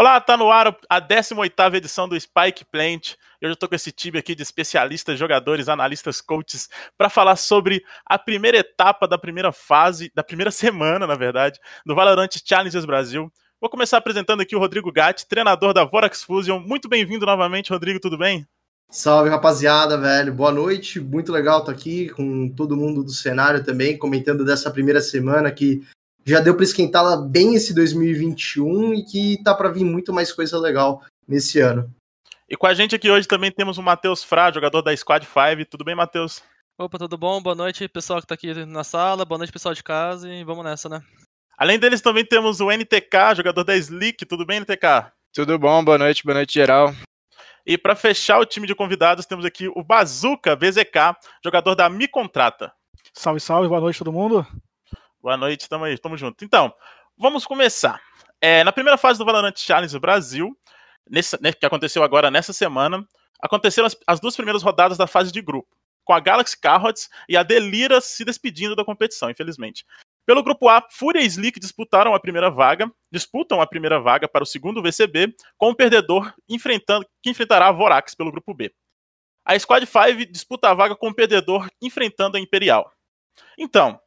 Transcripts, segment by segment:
Olá, tá no ar a 18ª edição do Spike Plant. Eu já tô com esse time aqui de especialistas, jogadores, analistas, coaches para falar sobre a primeira etapa da primeira fase, da primeira semana, na verdade, do Valorant Challengers Brasil. Vou começar apresentando aqui o Rodrigo Gatti, treinador da Vorax Fusion. Muito bem-vindo novamente, Rodrigo, tudo bem? Salve, rapaziada, velho. Boa noite. Muito legal estar aqui com todo mundo do cenário também, comentando dessa primeira semana que já deu para esquentá-la bem esse 2021 e que tá para vir muito mais coisa legal nesse ano. E com a gente aqui hoje também temos o Matheus Fra, jogador da Squad 5. Tudo bem, Matheus? Opa, tudo bom? Boa noite, pessoal que tá aqui na sala. Boa noite, pessoal de casa. E vamos nessa, né? Além deles, também temos o NTK, jogador da Slick. Tudo bem, NTK? Tudo bom, boa noite, boa noite, geral. E para fechar o time de convidados, temos aqui o Bazuca BZK, jogador da Mi Contrata. Salve, salve, boa noite todo mundo. Boa noite, tamo aí, tamo junto. Então, vamos começar. É, na primeira fase do Valorant Challenge Brasil, nesse, né, que aconteceu agora nessa semana, aconteceram as, as, duas primeiras rodadas da fase de grupo, com a Galaxy Carrots e a Delira se despedindo da competição, infelizmente. Pelo grupo A, Fúria e Slick disputaram a primeira vaga, disputam a primeira vaga para o segundo VCB, com o perdedor enfrentando, que enfrentará a Vorax pelo grupo B. A Squad 5 disputa a vaga com o perdedor enfrentando a Imperial. Então,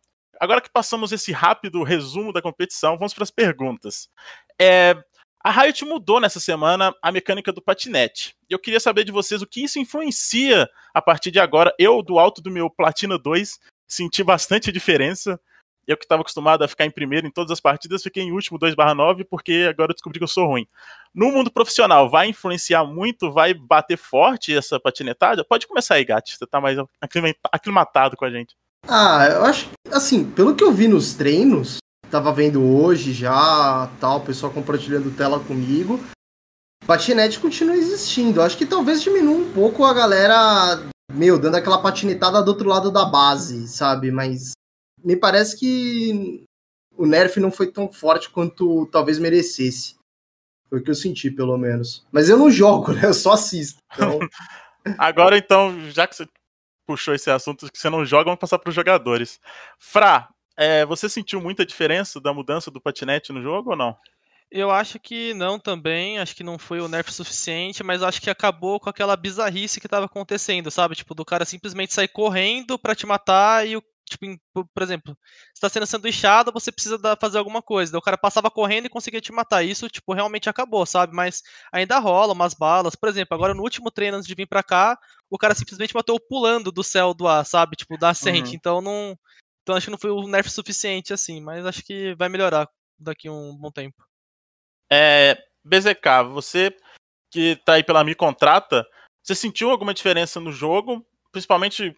agora que passamos esse rápido resumo da competição, vamos para as perguntas. É, a Riot mudou nessa semana a mecânica do patinete. Eu queria saber de vocês o que isso influencia a partir de agora. Eu, do alto do meu Platina 2, senti bastante diferença. Eu que estava acostumado a ficar em primeiro em todas as partidas, fiquei em último 2/9 porque agora eu descobri que eu sou ruim. No mundo profissional, vai influenciar muito, vai bater forte essa patinetada? Pode começar aí, Gatti, você está mais aclimatado com a gente. Ah, eu acho assim, pelo que eu vi nos treinos, tava vendo hoje já, tal, o pessoal compartilhando tela comigo, patinete continua existindo. Eu acho que talvez diminua um pouco a galera, meu, dando aquela patinetada do outro lado da base, sabe? Mas me parece que o nerf não foi tão forte quanto talvez merecesse. Foi o que eu senti, pelo menos. Mas eu não jogo, né? Eu só assisto. Então... Agora, então, já que você puxou esse assunto que você não joga, vamos passar para os jogadores. Fra, é, você sentiu muita diferença da mudança do patinete no jogo ou não? Eu acho que não também, acho que não foi o nerf suficiente, mas acho que acabou com aquela bizarrice que estava acontecendo, sabe? Tipo, do cara simplesmente sair correndo para te matar e o tipo, por exemplo, está sendo sanduichado, você precisa fazer alguma coisa. Daí o cara passava correndo e conseguia te matar. Isso, tipo, realmente acabou, sabe? Mas ainda rola umas balas. Por exemplo, agora no último treino antes de vir para cá, o cara simplesmente matou pulando do céu do ar, sabe? Tipo, da ascente. Uhum. Então não. Então acho que não foi o nerf suficiente, assim, mas acho que vai melhorar daqui a um bom tempo. É. BZK, você que tá aí pela Mi Contrata, você sentiu alguma diferença no jogo? Principalmente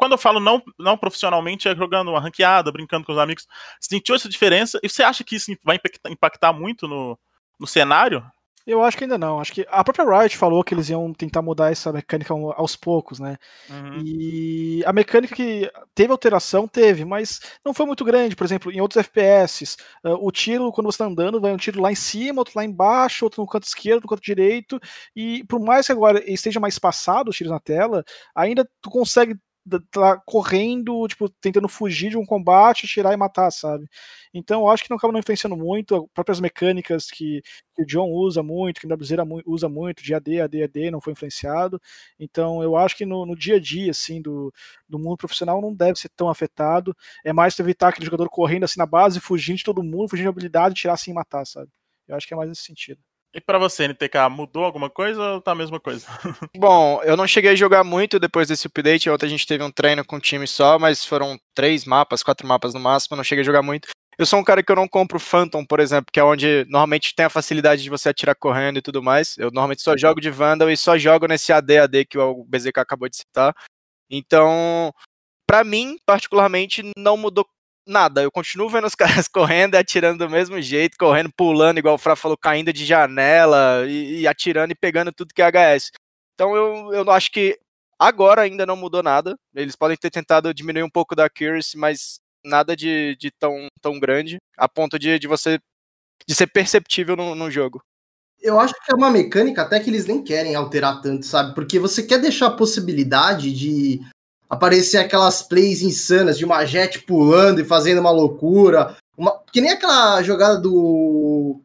quando eu falo não, não profissionalmente, é jogando uma ranqueada, brincando com os amigos. Sentiu essa diferença? E você acha que isso vai impactar muito no, no cenário? Eu acho que ainda não. Acho que a própria Riot falou que eles iam tentar mudar essa mecânica aos poucos, né? Uhum. E a mecânica que teve alteração, teve, mas não foi muito grande. Por exemplo, em outros FPS, uh, o tiro, quando você está andando, vai um tiro lá em cima, outro lá embaixo, outro no canto esquerdo, no canto direito. E por mais que agora esteja mais espaçado os tiros na tela, ainda tu consegue tá correndo, tipo, tentando fugir de um combate, tirar e matar, sabe? Então eu acho que não acaba não influenciando muito, as próprias mecânicas que, que o John usa muito, que o WZera usa muito, de AD, AD, AD, não foi influenciado. Então eu acho que no, no, dia a dia, assim, do, do mundo profissional não deve ser tão afetado. É mais evitar aquele jogador correndo assim na base, fugindo de todo mundo, fugindo de habilidade, tirar assim e matar, sabe? Eu acho que é mais nesse sentido. E para você, NTK, mudou alguma coisa ou tá a mesma coisa? Bom, eu não cheguei a jogar muito depois desse update. Ontem a gente teve um treino com um time só, mas foram três mapas, quatro mapas no máximo. Não cheguei a jogar muito. Eu sou um cara que eu não compro Phantom, por exemplo, que é onde normalmente tem a facilidade de você atirar correndo e tudo mais. Eu normalmente só jogo de Vandal e só jogo nesse AD-AD que o BZK acabou de citar. Então, para mim, particularmente, não mudou nada. Eu continuo vendo os caras correndo e atirando do mesmo jeito, correndo, pulando, igual o Fra falou, caindo de janela e, e atirando e pegando tudo que é HS. Então eu, eu acho que agora ainda não mudou nada. Eles podem ter tentado diminuir um pouco da accuracy, mas nada de, de tão, tão grande, a ponto de, de você de ser perceptível no, no jogo. Eu acho que é uma mecânica até que eles nem querem alterar tanto, sabe? Porque você quer deixar a possibilidade de aparecer aquelas plays insanas de uma jet pulando e fazendo uma loucura. Uma... Que nem aquela jogada do.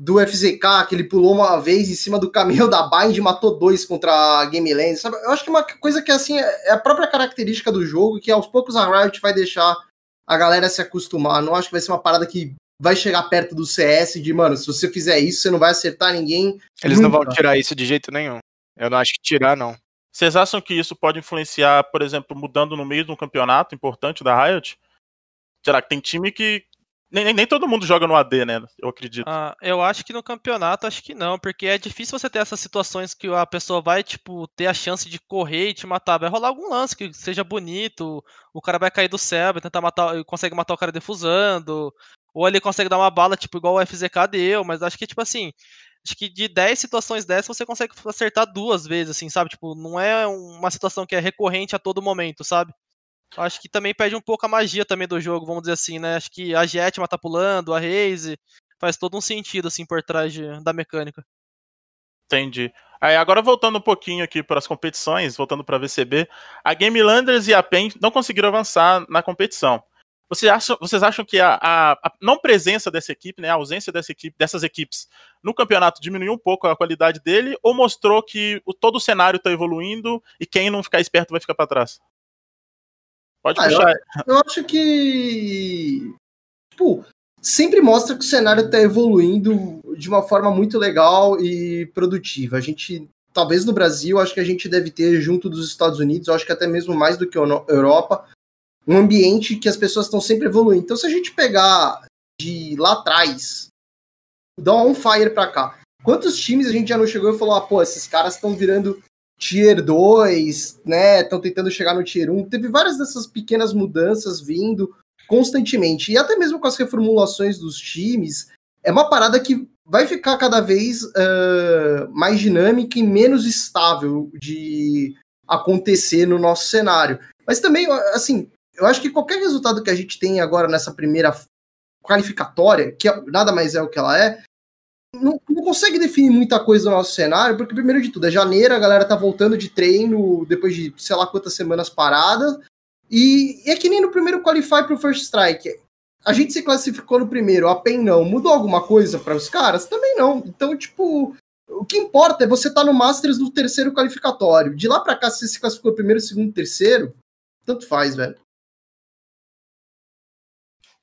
Do FZK, que ele pulou uma vez em cima do caminhão da Bind e matou dois contra a Game Land, sabe? Eu acho que é uma coisa que assim é a própria característica do jogo, que aos poucos a Riot vai deixar a galera se acostumar. Não acho que vai ser uma parada que vai chegar perto do CS de, mano, se você fizer isso, você não vai acertar ninguém. Eles nunca. não vão tirar isso de jeito nenhum. Eu não acho que tirar, não. Vocês acham que isso pode influenciar, por exemplo, mudando no meio de um campeonato importante da Riot? Será que tem time que. Nem, nem todo mundo joga no AD, né? Eu acredito. Ah, eu acho que no campeonato, acho que não, porque é difícil você ter essas situações que a pessoa vai, tipo, ter a chance de correr e te matar. Vai rolar algum lance que seja bonito, o cara vai cair do céu, vai tentar matar, consegue matar o cara defusando, ou ele consegue dar uma bala, tipo, igual o FZK deu, mas acho que, tipo assim, acho que de 10 situações dessas você consegue acertar duas vezes, assim, sabe? Tipo, não é uma situação que é recorrente a todo momento, sabe? Acho que também perde um pouco a magia também do jogo, vamos dizer assim, né? Acho que a Jet tá pulando, a Raze, faz todo um sentido, assim, por trás de, da mecânica. Entendi. Aí, agora voltando um pouquinho aqui para as competições, voltando para a VCB, a Game Landers e a PEN não conseguiram avançar na competição. Vocês acham, vocês acham que a, a, a, não presença dessa equipe, né, a ausência dessa equipe, dessas equipes no campeonato diminuiu um pouco a qualidade dele ou mostrou que o, todo o cenário está evoluindo e quem não ficar esperto vai ficar para trás? Pode ah, puxar. Eu, eu, acho que tipo, sempre mostra que o cenário está evoluindo de uma forma muito legal e produtiva. A gente talvez no Brasil, acho que a gente deve ter junto dos Estados Unidos, acho que até mesmo mais do que a Europa, um ambiente que as pessoas estão sempre evoluindo. Então, se a gente pegar de lá atrás, dar um fire para cá, quantos times a gente já não chegou e falou, ah, pô, esses caras estão virando Tier 2, né? Estão tentando chegar no Tier 1. Teve várias dessas pequenas mudanças vindo constantemente. E até mesmo com as reformulações dos times, é uma parada que vai ficar cada vez uh, mais dinâmica e menos estável de acontecer no nosso cenário. Mas também, assim, eu acho que qualquer resultado que a gente tem agora nessa primeira qualificatória, que é, nada mais é o que ela é, não, não, consegue definir muita coisa no nosso cenário, porque primeiro de tudo, é janeiro, a galera tá voltando de treino depois de sei lá quantas semanas paradas, e, e é que nem no primeiro Qualify pro First Strike. A gente se classificou no primeiro, a PEN não. Mudou alguma coisa para os caras? Também não. Então, tipo, o que importa é você estar tá no Masters no terceiro qualificatório. De lá para cá, se você se classificou primeiro, segundo, terceiro, tanto faz, velho.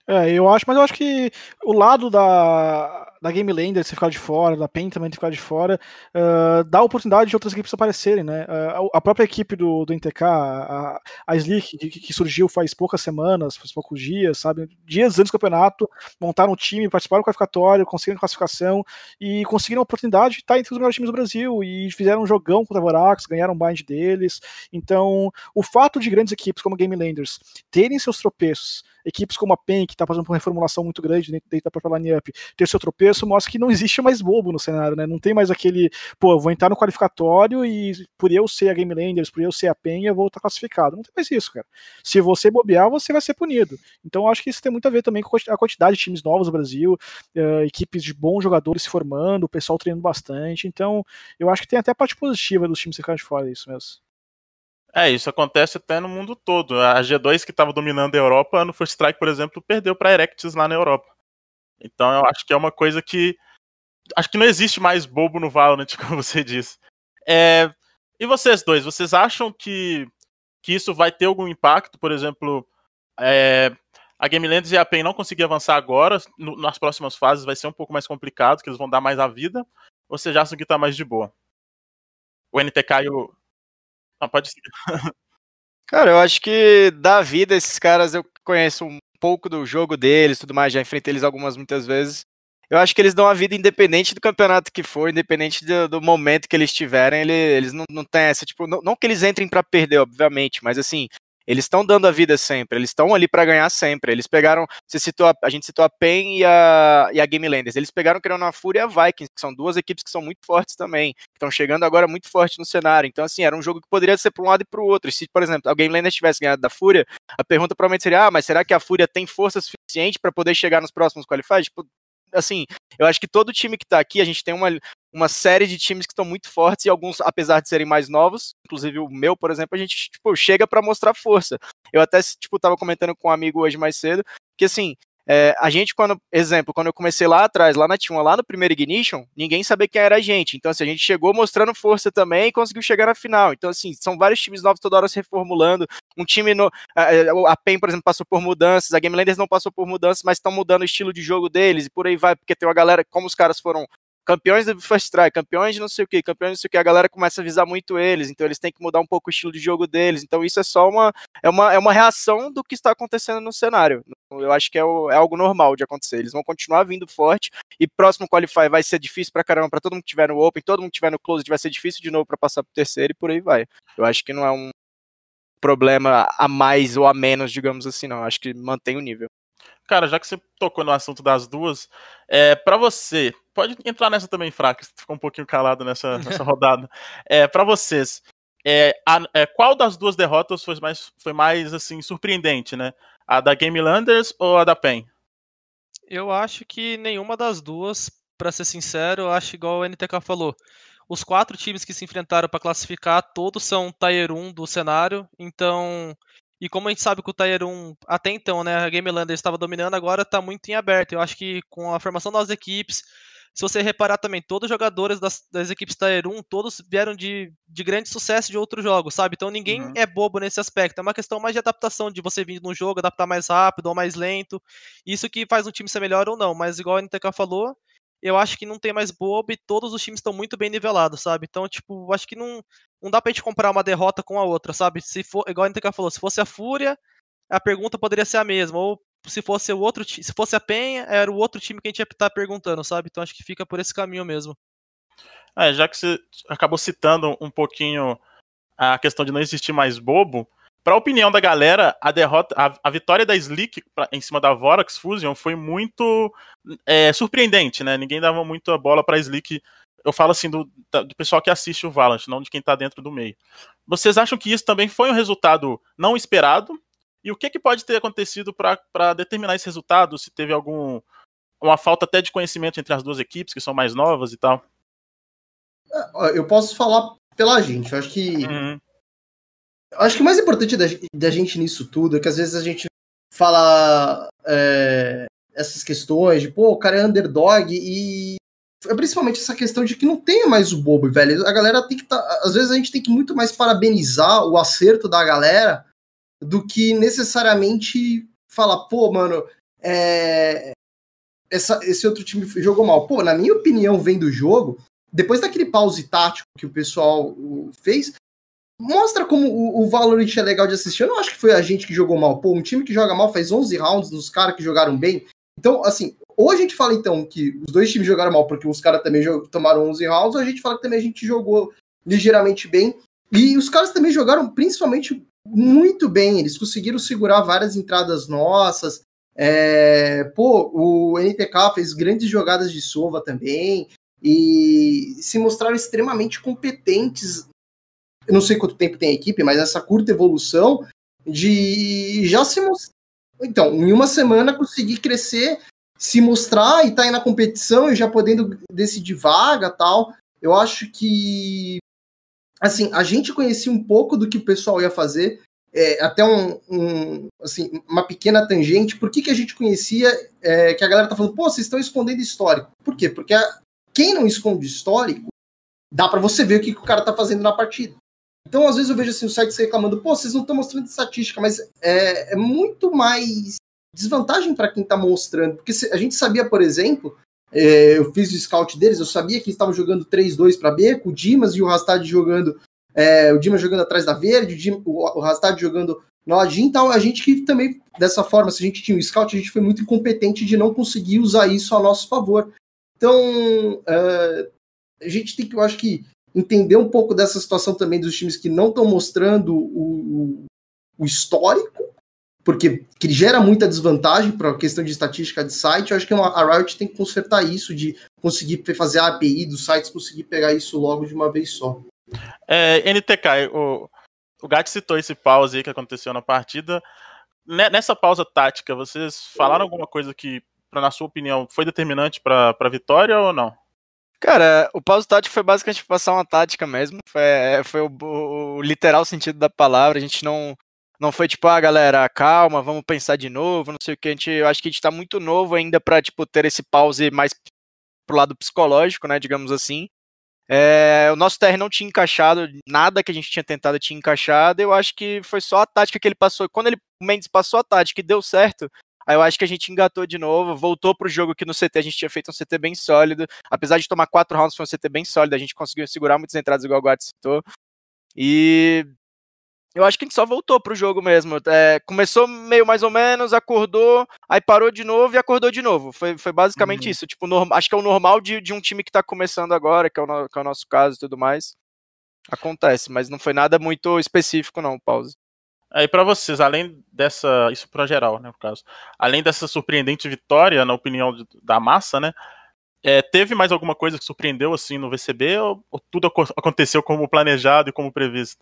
É, eu acho, mas eu acho que o lado da, da Game Lander você ficar de fora, da PEN também ficar de fora, uh, dá oportunidade de outras equipes aparecerem, né? Uh, a própria equipe do, do NTK, a, a Slick, que, que, surgiu faz poucas semanas, faz poucos dias, sabe? Dias antes do campeonato, montaram um time, participaram do qualificatório, conseguiram classificação e conseguiram a oportunidade de estar entre os melhores times do Brasil e fizeram um jogão contra a Vorax, ganharam um bind deles. Então, o fato de grandes equipes como a Game Landers terem seus tropeços equipes como a PEN, que está fazendo uma reformulação muito grande dentro, da própria line-up, ter seu tropeço, mostra que não existe mais bobo no cenário, né? Não tem mais aquele, pô, vou entrar no qualificatório e por eu ser a Game Landers, por eu ser a PEN, eu vou estar classificado. Não tem mais isso, cara. Se você bobear, você vai ser punido. Então acho que isso tem muito a ver também com a quantidade de times novos no Brasil, uh, equipes de bons jogadores se formando, o pessoal treinando bastante. Então eu acho que tem até a parte positiva dos times ficarem de fora isso mesmo. É, isso acontece até no mundo todo. A G2 que estava dominando a Europa, no First Strike, por exemplo, perdeu para Erectis lá na Europa. Então eu acho que é uma coisa que. Acho que não existe mais bobo no Valorant, como você disse. É... E vocês dois, vocês acham que, que isso vai ter algum impacto? Por exemplo, é... a Game Landers e a PEN não conseguir avançar agora, no, nas próximas fases vai ser um pouco mais complicado, que eles vão dar mais a vida. Ou vocês acham que tá mais de boa? O NTK e o, ah, pode ser. Cara, eu acho que da vida esses caras eu conheço um pouco do jogo deles, tudo mais, já enfrentei eles algumas muitas vezes. Eu acho que eles dão a vida independente do campeonato que for, independente do, do momento que eles tiverem, eles, eles não, não têm essa, tipo, não, não que eles entrem para perder, obviamente, mas assim, Eles estão dando a vida sempre, eles estão ali para ganhar sempre. Eles pegaram, você citou, a, a, gente citou a PEN e a, e a Game Landers. Eles pegaram querendo a Fúria e a Vikings, que são duas equipes que são muito fortes também, estão chegando agora muito forte no cenário. Então, assim, era um jogo que poderia ser para um lado e para o outro. E se, por exemplo, a Game Landers tivesse ganhado da Fúria, a pergunta provavelmente seria: ah, mas será que a Fúria tem força suficiente para poder chegar nos próximos qualifiers? Tipo, assim, eu acho que todo time que tá aqui, a gente tem uma, uma série de times que estão muito fortes e alguns, apesar de serem mais novos, inclusive o meu, por exemplo, a gente, tipo, chega para mostrar força. Eu até, tipo, tava comentando com um amigo hoje mais cedo, que assim, é, a gente, quando, exemplo, quando eu comecei lá atrás, lá na T1, lá no primeiro Ignition, ninguém sabia quem era a gente. Então, assim, a gente chegou mostrando força também e conseguiu chegar na final. Então, assim, são vários times novos toda hora se reformulando. Um time, no, a, a PEN, por exemplo, passou por mudanças, a Game Landers não passou por mudanças, mas estão mudando o estilo de jogo deles e por aí vai, porque tem uma galera, como os caras foram campeões do First Try, campeões de não sei o que, campeões de não sei o que, a galera começa a visar muito eles, então eles têm que mudar um pouco o estilo de jogo deles. Então isso é só uma é uma, é uma reação do que está acontecendo no cenário. Eu acho que é, o, é algo normal de acontecer. Eles vão continuar vindo forte e próximo qualify vai ser difícil pra caramba para todo mundo que tiver no Open, todo mundo que tiver no Closed vai ser difícil de novo para passar pro terceiro e por aí vai. Eu acho que não é um problema a mais ou a menos, digamos assim, não. Eu acho que mantém o nível. Cara, já que você tocou no assunto das duas, é, para você, pode entrar nessa também, Fraca, você ficou um pouquinho calado nessa, nessa rodada. É, para vocês, é, a, é, qual das duas derrotas foi mais, foi mais assim surpreendente, né? A da Game Landers ou a da PEN? Eu acho que nenhuma das duas, para ser sincero, eu acho igual o NTK falou. Os quatro times que se enfrentaram para classificar, todos são Tier 1 do cenário, então e como a gente sabe que o Tier 1, até então, né, a Game Lander estava dominando, agora está muito em aberto. Eu acho que com a formação das equipes, se você reparar também, todos os jogadores das, das equipes Tier 1, todos vieram de, de grande sucesso de outros jogos, sabe? Então ninguém uhum. é bobo nesse aspecto. É uma questão mais de adaptação, de você vir num jogo, adaptar mais rápido ou mais lento. Isso que faz um time ser melhor ou não. Mas igual a NTK falou, eu acho que não tem mais bobo e todos os times estão muito bem nivelados, sabe? Então, tipo, acho que não, não dá pra gente comparar uma derrota com a outra, sabe? Se for, igual a NTK falou, se fosse a Fúria, a pergunta poderia ser a mesma, ou se fosse o outro, se fosse a Penha, era o outro time que a gente ia estar perguntando, sabe? Então acho que fica por esse caminho mesmo. É, já que você acabou citando um pouquinho a questão de não existir mais bobo, para a opinião da galera, a derrota, a, a vitória da Slick pra, em cima da Vorax Fusion foi muito é, surpreendente, né? Ninguém dava muita bola para Slick. Eu falo assim do, do pessoal que assiste o Valorant, não de quem está dentro do meio. Vocês acham que isso também foi um resultado não esperado? E o que, que pode ter acontecido para determinar esse resultado? Se teve algum uma falta até de conhecimento entre as duas equipes que são mais novas e tal? É, eu posso falar pela gente. Eu acho que uhum acho que o mais importante da, da, gente nisso tudo é que às vezes a gente fala é, essas questões de, pô, o cara é underdog e é principalmente essa questão de que não tem mais o bobo, velho. A galera tem que tá, às vezes a gente tem que muito mais parabenizar o acerto da galera do que necessariamente falar, pô, mano, é, essa, esse outro time jogou mal. Pô, na minha opinião, vendo o jogo, depois daquele pause tático que o pessoal fez, mostra como o, o Valorant é legal de assistir. Eu não acho que foi a gente que jogou mal. Pô, um time que joga mal faz 11 rounds dos caras que jogaram bem. Então, assim, ou a gente fala então que os dois times jogaram mal porque os caras também tomaram 11 rounds, ou a gente fala que também a gente jogou ligeiramente bem. E os caras também jogaram principalmente muito bem. Eles conseguiram segurar várias entradas nossas. É, pô, o NTK fez grandes jogadas de sova também e se mostraram extremamente competentes eu não sei quanto tempo tem a equipe, mas essa curta evolução de já se mostrar. Então, em uma semana conseguir crescer, se mostrar e estar tá aí na competição e já podendo decidir vaga tal. Eu acho que assim, a gente conhecia um pouco do que o pessoal ia fazer, é, até um, um, assim, uma pequena tangente. Por que, que a gente conhecia é, que a galera tá falando, pô, vocês estão escondendo histórico? Por quê? Porque a, quem não esconde histórico, dá para você ver o que, que o cara tá fazendo na partida. Então, às vezes eu vejo assim, os sites reclamando, pô, vocês não estão mostrando estatística, mas é, é muito mais desvantagem para quem está mostrando. Porque se, a gente sabia, por exemplo, é, eu fiz o scout deles, eu sabia que eles estavam jogando 3-2 para B, com o Dimas e o Rastad jogando. É, o Dimas jogando atrás da verde, o, Dim, o, Rastad jogando no ladinho, então a gente que também, dessa forma, se a gente tinha o scout, a gente foi muito incompetente de não conseguir usar isso a nosso favor. Então, uh, a gente tem que, eu acho que, entender um pouco dessa situação também dos times que não estão mostrando o, o histórico, porque que gera muita desvantagem para a questão de estatística de site. Eu acho que a Riot tem que consertar isso, de conseguir fazer a API dos sites, conseguir pegar isso logo de uma vez só. É, NTK, o, o Gat citou esse pause aí que aconteceu na partida. Nessa pausa tática, vocês falaram alguma coisa que, na sua opinião, foi determinante para a vitória ou não? Cara, o pause tático foi basicamente passar uma tática mesmo. Foi, é, foi o, o, literal sentido da palavra. A gente não, não foi tipo, ah, galera, calma, vamos pensar de novo, não sei o que. A gente, eu acho que a gente tá muito novo ainda para tipo, ter esse pause mais pro lado psicológico, né, digamos assim. É, o nosso TR não tinha encaixado, nada que a gente tinha tentado tinha encaixado. Eu acho que foi só a tática que ele passou. Quando ele, o Mendes passou a tática e deu certo, aí eu acho que a gente engatou de novo, voltou pro jogo que no CT a gente tinha feito um CT bem sólido. Apesar de tomar quatro rounds, foi um CT bem sólido. A gente conseguiu segurar muitas entradas, igual o Guard citou. E eu acho que a gente só voltou pro jogo mesmo. É, começou meio mais ou menos, acordou, aí parou de novo e acordou de novo. Foi, foi basicamente uhum. isso. Tipo, norm, acho que é o normal de, de um time que tá começando agora, que é, o, que é o nosso caso e tudo mais. Acontece, mas não foi nada muito específico, não, pause. Aí para vocês, além dessa, isso para geral, né, no caso, além dessa surpreendente vitória, na opinião de, da massa, né, é, teve mais alguma coisa que surpreendeu assim no VCB ou, ou tudo aconteceu como planejado e como previsto?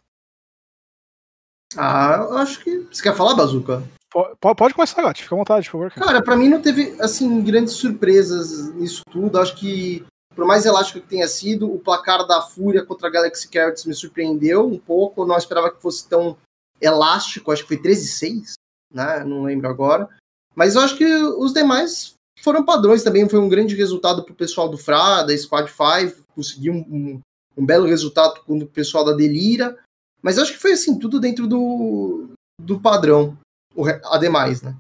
Ah, eu acho que. Você quer falar, Bazuca? Pode, pode começar, Gatti, fica à vontade, por favor. Cara. cara, pra mim não teve, assim, grandes surpresas nisso tudo. Acho que, por mais elástico que tenha sido, o placar da Fúria contra a Galaxy Carrots me surpreendeu um pouco. Eu não esperava que fosse tão elástico, acho que foi 13-6, né? Não lembro agora. Mas eu acho que os demais foram padrões também. Foi um grande resultado pro pessoal do Fra, da Squad 5. Conseguiu um, um, um belo resultado com o pessoal da Delira. Mas eu acho que foi assim, tudo dentro do, do padrão, o, ademais, né?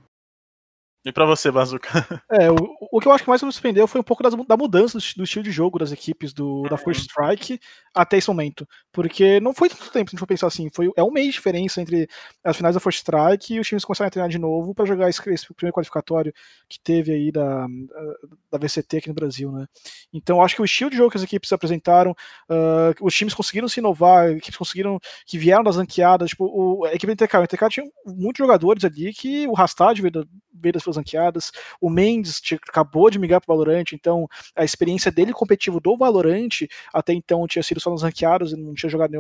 E para você, Bazuca? É, o, o que eu acho que mais me surpreendeu foi um pouco das, da mudança do, do, estilo de jogo das equipes do, da First Strike até esse momento. Porque não foi tanto tempo, se a gente for pensar assim, foi, é um mês de diferença entre as finais da First Strike e os times começaram a treinar de novo para jogar esse, esse, primeiro qualificatório que teve aí da, da VCT aqui no Brasil, né? Então acho que o estilo de jogo que as equipes apresentaram, uh, os times conseguiram se inovar, equipes conseguiram, que vieram das ranqueadas, tipo, o, a equipe do NTK, o NTK tinha muitos jogadores ali que o Rastad veio, veio das suas ranqueadas, o Mendes acabou de migrar para o Valorant, então a experiência dele competitivo do Valorant até então tinha sido só nas ranqueadas, não tinha jogado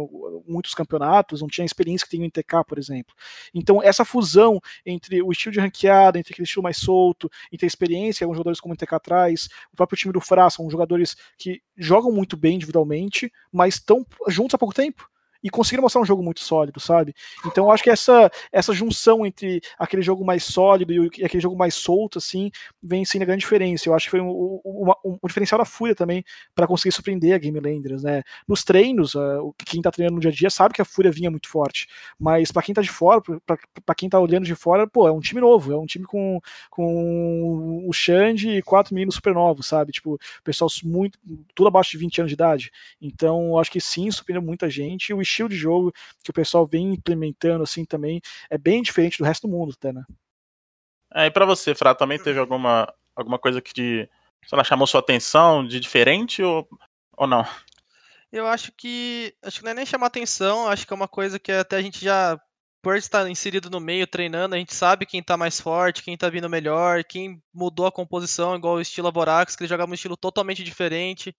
muitos campeonatos, não tinha a experiência que tem o NTK, por exemplo. Então essa fusão entre o estilo de ranqueada, entre aquele estilo mais solto, entre a experiência alguns jogadores como o NTK traz, o próprio time do Fra são jogadores que jogam muito bem individualmente, mas estão juntos há pouco tempo e conseguiram mostrar um jogo muito sólido, sabe? Então eu acho que essa, essa junção entre aquele jogo mais sólido e aquele jogo mais solto, assim, vem sendo a grande diferença. Eu acho que foi um, um, um, um diferencial da Fúria também para conseguir surpreender a Game Landers, né? Nos treinos, uh, quem tá treinando no dia a dia sabe que a Fúria vinha muito forte, mas para quem tá de fora, para quem tá olhando de fora, pô, é um time novo, é um time com, com o Xande e quatro meninos super novos, sabe? Tipo, pessoal muito, tudo abaixo de 20 anos de idade. Então, acho que sim, surpreendeu muita gente. O estilo de jogo que o pessoal vem implementando assim também é bem diferente do resto do mundo, até, né? É, e para você, Fra, também teve alguma, alguma coisa que te, sei lá, chamou sua atenção de diferente ou, ou não? Eu acho que. Acho que não é nem chamar atenção, acho que é uma coisa que até a gente já. Por estar inserido no meio, treinando, a gente sabe quem tá mais forte, quem tá vindo melhor, quem mudou a composição, igual o estilo Aborax, que ele jogava um estilo totalmente diferente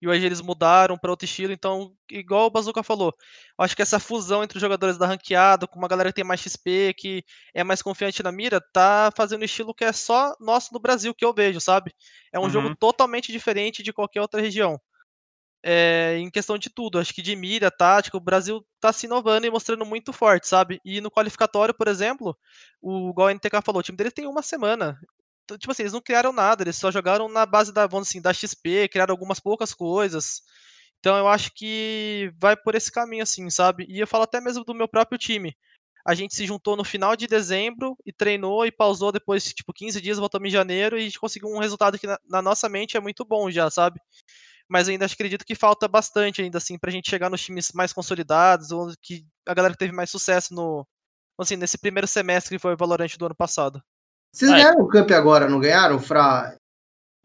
e hoje eles mudaram para outro estilo. Então, igual o Bazuca falou, acho que essa fusão entre os jogadores da ranqueada, com uma galera que tem mais XP, que é mais confiante na mira, tá fazendo um estilo que é só nosso no Brasil, que eu vejo, sabe? É um uhum. jogo totalmente diferente de qualquer outra região. É, em questão de tudo, acho que de mira, tática, o Brasil tá se inovando e mostrando muito forte, sabe? E no qualificatório, por exemplo, o igual o NTK falou, o time dele tem uma semana tipo assim, eles não criaram nada, eles só jogaram na base da, vamos assim, da XP, criaram algumas poucas coisas. Então eu acho que vai por esse caminho, assim, sabe? E eu falo até mesmo do meu próprio time. A gente se juntou no final de dezembro e treinou e pausou depois, tipo, 15 dias, voltamos em janeiro e a gente conseguiu um resultado que na, na nossa mente é muito bom já, sabe? Mas ainda acredito que falta bastante ainda, assim, pra gente chegar nos times mais consolidados, ou que a galera que teve mais sucesso no, assim, nesse primeiro semestre que foi o Valorant do ano passado. Vocês Ai. ganharam o Camp agora, não ganharam? Fra...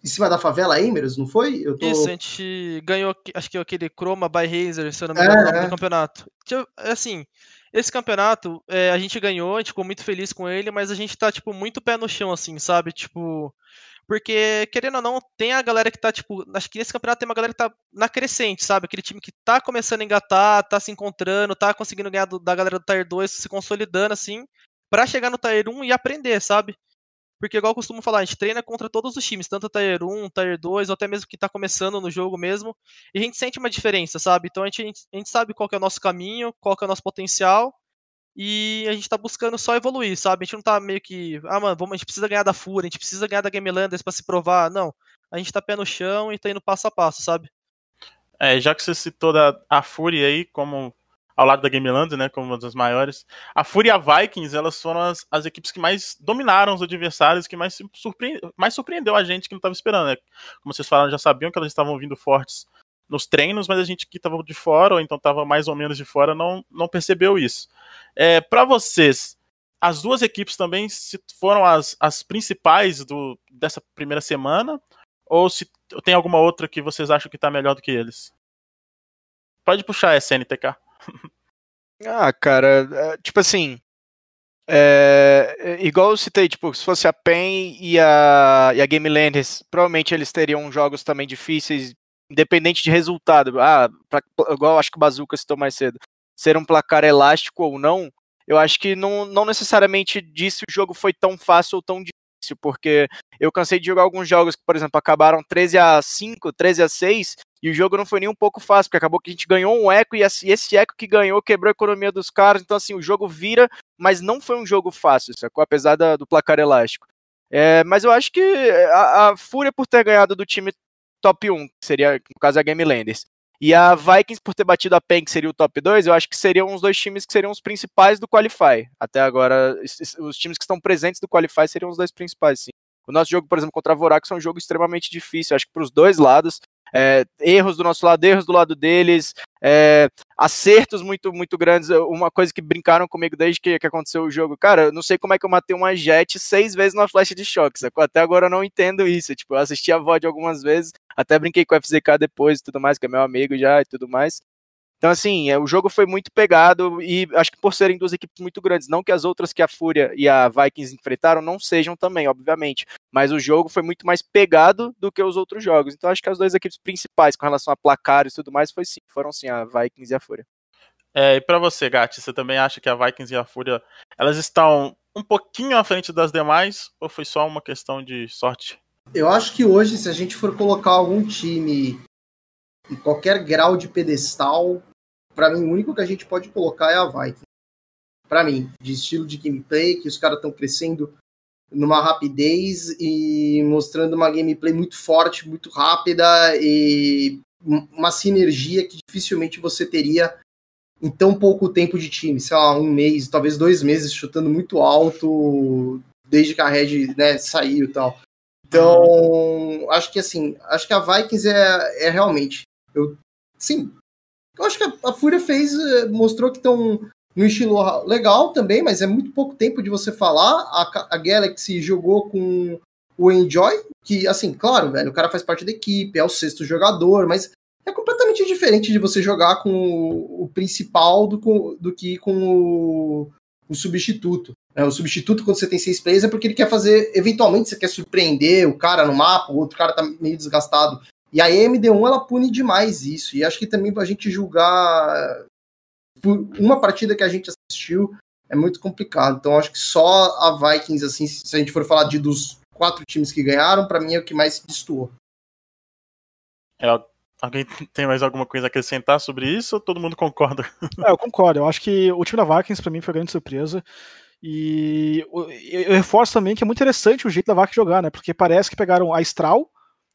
Em cima da favela Emerus, não foi? Eu tô... Isso, a gente ganhou, acho que aquele Chroma by Razer, se eu não me engano, é, é. campeonato. Assim, esse campeonato, é, a gente ganhou, a gente ficou muito feliz com ele, mas a gente tá, tipo, muito pé no chão, assim, sabe? Tipo, porque, querendo ou não, tem a galera que tá, tipo, acho que nesse campeonato tem uma galera que tá na crescente, sabe? Aquele time que tá começando a engatar, tá se encontrando, tá conseguindo ganhar do, da galera do Tier 2, se consolidando, assim, para chegar no Tier 1 e aprender, sabe? Porque, igual eu costumo falar, a gente treina contra todos os times, tanto Tier 1, Tier 2, ou até mesmo que tá começando no jogo mesmo, e a gente sente uma diferença, sabe? Então a gente, a gente sabe qual é o nosso caminho, qual é o nosso potencial, e a gente tá buscando só evoluir, sabe? A gente não tá meio que, ah, mano, vamos, a gente precisa ganhar da Fúria, a gente precisa ganhar da Game Landers pra se provar. Não. A gente tá pé no chão e tá indo passo a passo, sabe? É, já que você citou da, a Fúria aí como ao lado da Game Land, né, como uma das maiores, a Fúria Vikings, elas foram as, as equipes que mais dominaram os adversários, que mais, surpre, mais surpreendeu a gente que não estava esperando, né? Como vocês falaram, já sabiam que elas estavam vindo fortes nos treinos, mas a gente que estava de fora, ou então estava mais ou menos de fora, não, não percebeu isso. É, Para vocês, as duas equipes também foram as, as principais do, dessa primeira semana, ou se tem alguma outra que vocês acham que está melhor do que eles? Pode puxar essa NTK. ah, cara, é, tipo assim, é, é, igual eu citei, tipo, se fosse a PEN e a, e a Game Landers, provavelmente eles teriam jogos também difíceis independente de resultado, ah, pra, igual acho que o Bazooka citou mais cedo, ser um placar elástico ou não, eu acho que não, não necessariamente disse o jogo foi tão fácil ou tão difícil, porque eu cansei de jogar alguns jogos que, por exemplo, acabaram 13 a 5, 13 a 6, e o jogo não foi nem um pouco fácil, porque acabou que a gente ganhou um eco, e esse eco que ganhou quebrou a economia dos caras, então assim, o jogo vira, mas não foi um jogo fácil, sacou? apesar da, do placar elástico. É, mas eu acho que a, a Fúria, por ter ganhado do time top 1, que seria, no caso, a Game Landers. E a Vikings, por ter batido a PEN, que seria o top 2, eu acho que seriam os dois times que seriam os principais do Qualify. Até agora, os times que estão presentes do Qualify seriam os dois principais, sim. O nosso jogo, por exemplo, contra a Vorax é um jogo extremamente difícil, acho que para os dois lados é, erros do nosso lado, erros do lado deles, é, acertos muito, muito grandes. Uma coisa que brincaram comigo desde que, que aconteceu o jogo, cara, eu não sei como é que eu matei uma jet seis vezes numa flecha de choque, sacou? Até agora eu não entendo isso. Tipo, eu assisti a VOD algumas vezes, até brinquei com o FZK depois e tudo mais, que é meu amigo já e tudo mais. Então, assim, é, o jogo foi muito pegado e acho que por serem duas equipes muito grandes, não que as outras que a Fúria e a Vikings enfrentaram não sejam também, obviamente, mas o jogo foi muito mais pegado do que os outros jogos. Então, acho que as duas equipes principais com relação a placares e tudo mais foi sim, foram sim a Vikings e a Fúria. É, e para você, Gatti, você também acha que a Vikings e a Fúria elas estão um pouquinho à frente das demais ou foi só uma questão de sorte? Eu acho que hoje, se a gente for colocar algum time em qualquer grau de pedestal, para mim, o único que a gente pode colocar é a Viking. Para mim, de estilo de gameplay, que os caras estão crescendo numa rapidez e mostrando uma gameplay muito forte, muito rápida e uma sinergia que dificilmente você teria em tão pouco tempo de time, sei lá, um mês, talvez dois meses chutando muito alto desde que a Red né, saiu e tal. Então, acho que assim, acho que a Vikings é, é realmente eu, sim, eu acho que a, a Fúria fez, eh, mostrou que estão no estilo legal também, mas é muito pouco tempo de você falar. A, a Galaxy jogou com o Enjoy, que, assim, claro, velho, o cara faz parte da equipe, é o sexto jogador, mas é completamente diferente de você jogar com o, o principal do, do que com o, o substituto. É, o substituto, quando você tem seis players, é porque ele quer fazer, eventualmente, você quer surpreender o cara no mapa, o outro cara tá meio desgastado. E a MD1 ela pune demais isso. E acho que também a gente julgar por uma partida que a gente assistiu é muito complicado. Então acho que só a Vikings, assim, se a gente for falar de dos quatro times que ganharam, para mim é o que mais se destoou. É, alguém tem mais alguma coisa a acrescentar sobre isso ou todo mundo concorda? É, eu concordo. Eu acho que o time da Vikings para mim foi grande surpresa. E eu reforço também que é muito interessante o jeito da Vikings jogar, né? Porque parece que pegaram a Stral,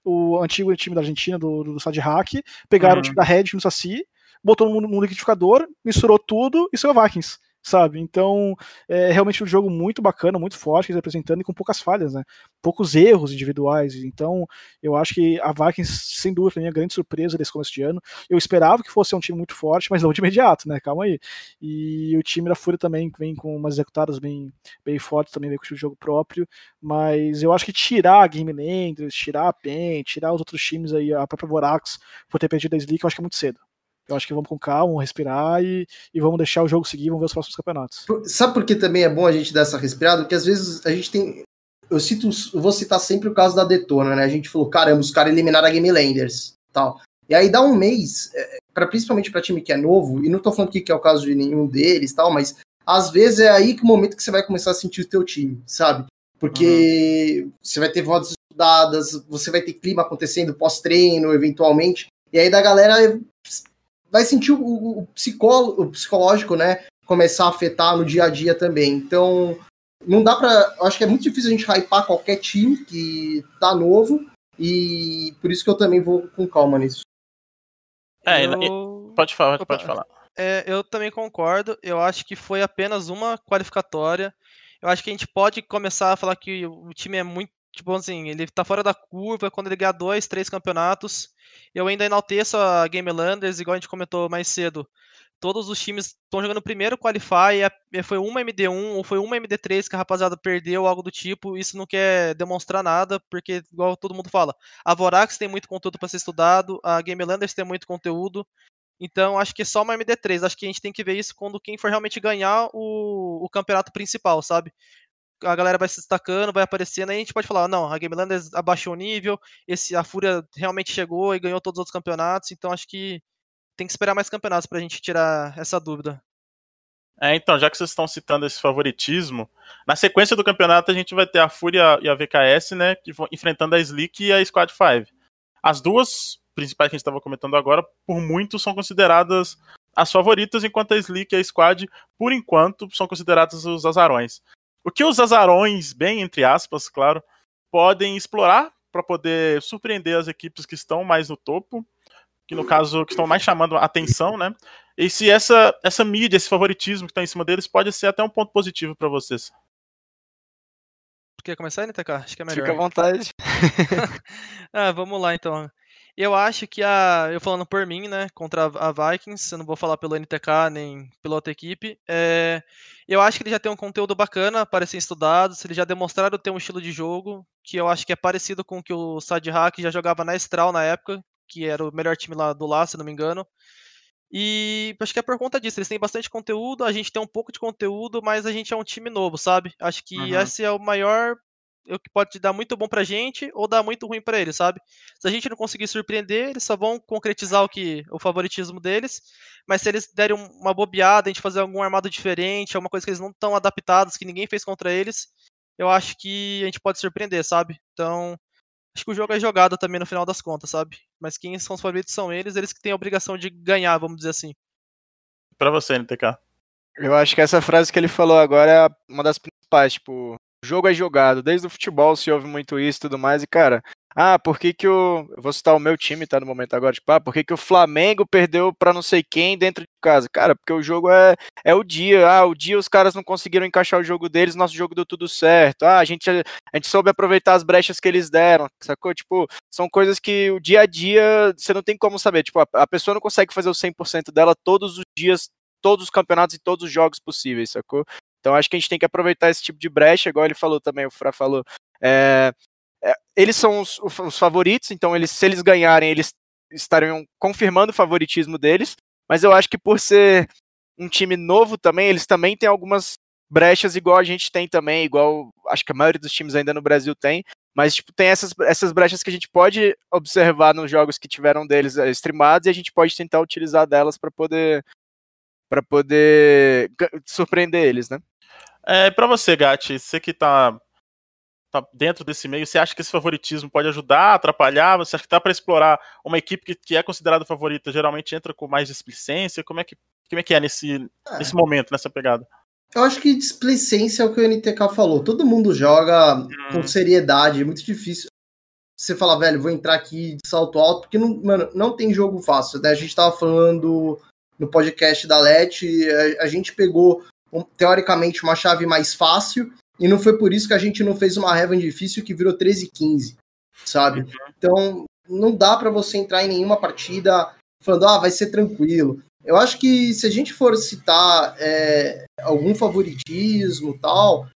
o antigo time da Argentina, do, do Sad Hack, pegaram uhum. o time da Red no Saci, botou no, no liquidificador, misturou tudo e saiu Vikings sabe? Então, é realmente um jogo muito bacana, muito forte, representando e com poucas falhas, né? Poucos erros individuais. Então, eu acho que a Vikings, sem dúvida, foi a minha grande surpresa desse começo de ano. Eu esperava que fosse um time muito forte, mas não de imediato, né? Calma aí. E o time da Fúria também vem com umas executadas bem, bem fortes, também vem com o jogo próprio. Mas eu acho que tirar a Game Landers, tirar a PEN, tirar os outros times aí, a própria Vorax, por ter perdido a Slick, eu acho que é muito cedo. Eu acho que vamos com calma, respirar e, e vamos deixar o jogo seguir, vamos ver os próximos campeonatos. Sabe por que também é bom a gente dar essa respirada? Porque às vezes a gente tem. Eu cito, eu vou citar sempre o caso da Detona, né? A gente falou, caramba, os caras eliminaram a Game Landers, tal. E aí dá um mês, é, para principalmente para time que é novo, e não tô falando que é o caso de nenhum deles, tal, mas às vezes é aí que o momento que você vai começar a sentir o teu time, sabe? Porque uhum. você vai ter rodas estudadas, você vai ter clima acontecendo pós-treino, eventualmente, e aí da galera vai sentir o, o, o psicológico, né? Começar a afetar no dia a dia também. Então, não dá pra. Acho que é muito difícil a gente hypar qualquer time que tá novo, e por isso que eu também vou com calma nisso. É, eu... pode falar, Opa, pode falar. É, eu também concordo. Eu acho que foi apenas uma qualificatória. Eu acho que a gente pode começar a falar que o time é muito. Tipo assim, ele tá fora da curva quando ele ganhar dois, três campeonatos. Eu ainda enalteço a Game Landers, igual a gente comentou mais cedo. Todos os times estão jogando primeiro Qualify, foi uma MD1 ou foi uma MD3 que a rapaziada perdeu, algo do tipo. Isso não quer demonstrar nada, porque, igual todo mundo fala, a Vorax tem muito conteúdo para ser estudado, a Game Landers tem muito conteúdo. Então, acho que é só uma MD3. Acho que a gente tem que ver isso quando quem for realmente ganhar o, o campeonato principal, sabe? A galera vai se destacando, vai aparecendo, aí a gente pode falar, não, a Game Landers abaixou o nível, esse, a Fúria realmente chegou e ganhou todos os outros campeonatos, então acho que tem que esperar mais campeonatos pra gente tirar essa dúvida. É, então, já que vocês estão citando esse favoritismo, na sequência do campeonato a gente vai ter a Fúria e a VKS, né, que vão enfrentando a Slick e a Squad 5. As duas principais que a gente estava comentando agora, por muito são consideradas as favoritas, enquanto a Slick e a Squad, por enquanto, são consideradas os azarões. O que os azarões, bem entre aspas, claro, podem explorar para poder surpreender as equipes que estão mais no topo, que no caso que estão mais chamando a atenção, né? E se essa essa mídia, esse favoritismo que está em cima deles pode ser até um ponto positivo para vocês. Quer começar, NTK? Acho que é melhor. Fica à vontade. ah, vamos lá então. Eu acho que a. Eu falando por mim, né? Contra a Vikings, eu não vou falar pelo NTK nem pela outra equipe. É, eu acho que eles já têm um conteúdo bacana para serem estudados. Eles já demonstraram ter um estilo de jogo que eu acho que é parecido com o que o Sad Hack já jogava na Estral na época, que era o melhor time lá do lá, se não me engano. E acho que é por conta disso. Eles têm bastante conteúdo, a gente tem um pouco de conteúdo, mas a gente é um time novo, sabe? Acho que uhum. esse é o maior o que pode dar muito bom pra gente ou dar muito ruim para eles, sabe? Se a gente não conseguir surpreender, eles só vão concretizar o que o favoritismo deles, mas se eles derem uma bobeada, a gente fazer algum armado diferente, alguma coisa que eles não estão adaptados, que ninguém fez contra eles, eu acho que a gente pode surpreender, sabe? Então, acho que o jogo é jogado também no final das contas, sabe? Mas quem são os favoritos são eles, eles que têm a obrigação de ganhar, vamos dizer assim. Para você, NTK. Eu acho que essa frase que ele falou agora é uma das principais, tipo, jogo é jogado. Desde o futebol se ouve muito isso e tudo mais. E, cara, ah, por que que o. Vou citar o meu time, tá no momento agora, tipo, ah, por que que o Flamengo perdeu pra não sei quem dentro de casa? Cara, porque o jogo é, é o dia. Ah, o dia os caras não conseguiram encaixar o jogo deles, nosso jogo deu tudo certo. Ah, a gente, a gente soube aproveitar as brechas que eles deram, sacou? Tipo, são coisas que o dia a dia você não tem como saber. Tipo, a, a pessoa não consegue fazer o 100% dela todos os dias, todos os campeonatos e todos os jogos possíveis, sacou? Então acho que a gente tem que aproveitar esse tipo de brecha, igual ele falou também, o Fra falou. É, é, eles são os, os, favoritos, então eles, se eles ganharem, eles estariam confirmando o favoritismo deles. Mas eu acho que por ser um time novo também, eles também têm algumas brechas igual a gente tem também, igual acho que a maioria dos times ainda no Brasil tem. Mas, tipo, tem essas, essas brechas que a gente pode observar nos jogos que tiveram deles é, streamados e a gente pode tentar utilizar delas para poder para poder surpreender eles, né? É, para você, Gatti, você que tá, tá dentro desse meio, você acha que esse favoritismo pode ajudar, atrapalhar? Você acha que tá para explorar uma equipe que, que é considerada favorita, geralmente entra com mais displicência? Como é que, como é, que é nesse, é. nesse momento, nessa pegada? Eu acho que displicência é o que o NTK falou. Todo mundo joga hum. com seriedade, é muito difícil você falar, velho, vou entrar aqui de salto alto, porque não, mano, não tem jogo fácil, né? A gente tava falando no podcast da LET, a, a gente pegou teoricamente uma chave mais fácil, e não foi por isso que a gente não fez uma Heaven difícil que virou 13-15, sabe? Uhum. Então, não dá para você entrar em nenhuma partida falando, ah, vai ser tranquilo. Eu acho que se a gente for citar é, algum favoritismo tal,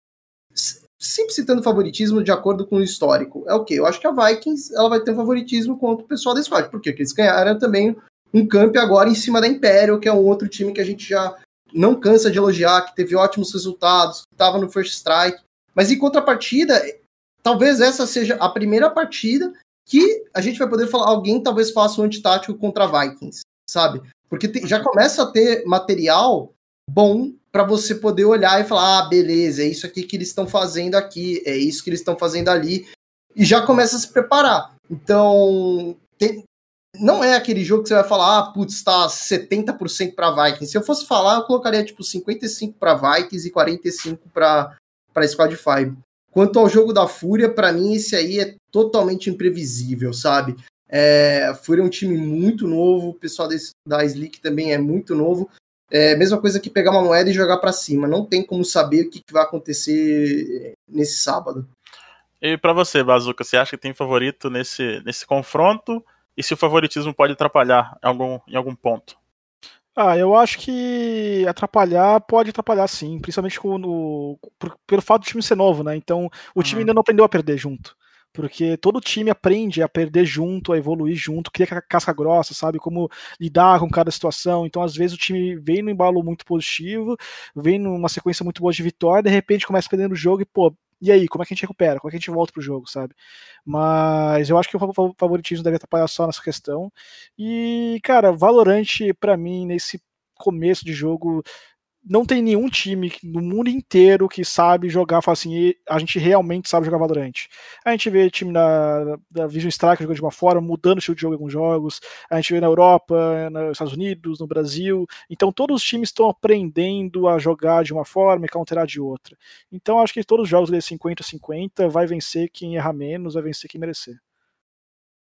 sempre citando favoritismo de acordo com o histórico, é o que? Eu acho que a Vikings ela vai ter um favoritismo contra o pessoal da squad, porque eles ganharam também um camp agora em cima da Imperial, que é um outro time que a gente já não cansa de elogiar, que teve ótimos resultados, que estava no First Strike. Mas em contrapartida, talvez essa seja a primeira partida que a gente vai poder falar, alguém talvez faça um antitático contra Vikings, sabe? Porque te, já começa a ter material bom para você poder olhar e falar, ah, beleza, é isso aqui que eles estão fazendo aqui, é isso que eles estão fazendo ali, e já começa a se preparar. Então, tem, não é aquele jogo que você vai falar, ah, putz, tá 70% para Vikings. Se eu fosse falar, eu colocaria tipo 55 para Vikings e 45 para para Squad 5. Quanto ao jogo da Fúria, para mim esse aí é totalmente imprevisível, sabe? É, Fúria é um time muito novo, o pessoal desse, da Slick também é muito novo. É mesma coisa que pegar uma moeda e jogar para cima. Não tem como saber o que, que vai acontecer nesse sábado. E para você, Bazuca, você acha que tem favorito nesse, nesse confronto? E se o favoritismo pode atrapalhar em algum, em algum ponto? Ah, eu acho que atrapalhar pode atrapalhar sim, principalmente no, por, pelo fato do time ser novo, né? Então o time uhum. ainda não aprendeu a perder junto. Porque todo time aprende a perder junto, a evoluir junto, cria casca grossa, sabe? Como lidar com cada situação. Então, às vezes, o time vem no embalo muito positivo, vem numa sequência muito boa de vitória, de repente começa perdendo o jogo e, pô, e aí, como é que a gente recupera? Como é que a gente volta pro jogo, sabe? Mas eu acho que o favoritismo deve atrapalhar só nessa questão. E, cara, Valorante, para mim, nesse começo de jogo, não tem nenhum time no mundo inteiro que sabe jogar, fala assim, a gente realmente sabe jogar Valorant. A gente vê time da, da Vision Strike jogando de uma forma, mudando o estilo de jogo em alguns jogos, a gente vê na Europa, nos Estados Unidos, no Brasil, então todos os times estão aprendendo a jogar de uma forma e counterar de outra. Então acho que todos os jogos de 50-50 vai vencer quem erra menos, vai vencer quem merecer.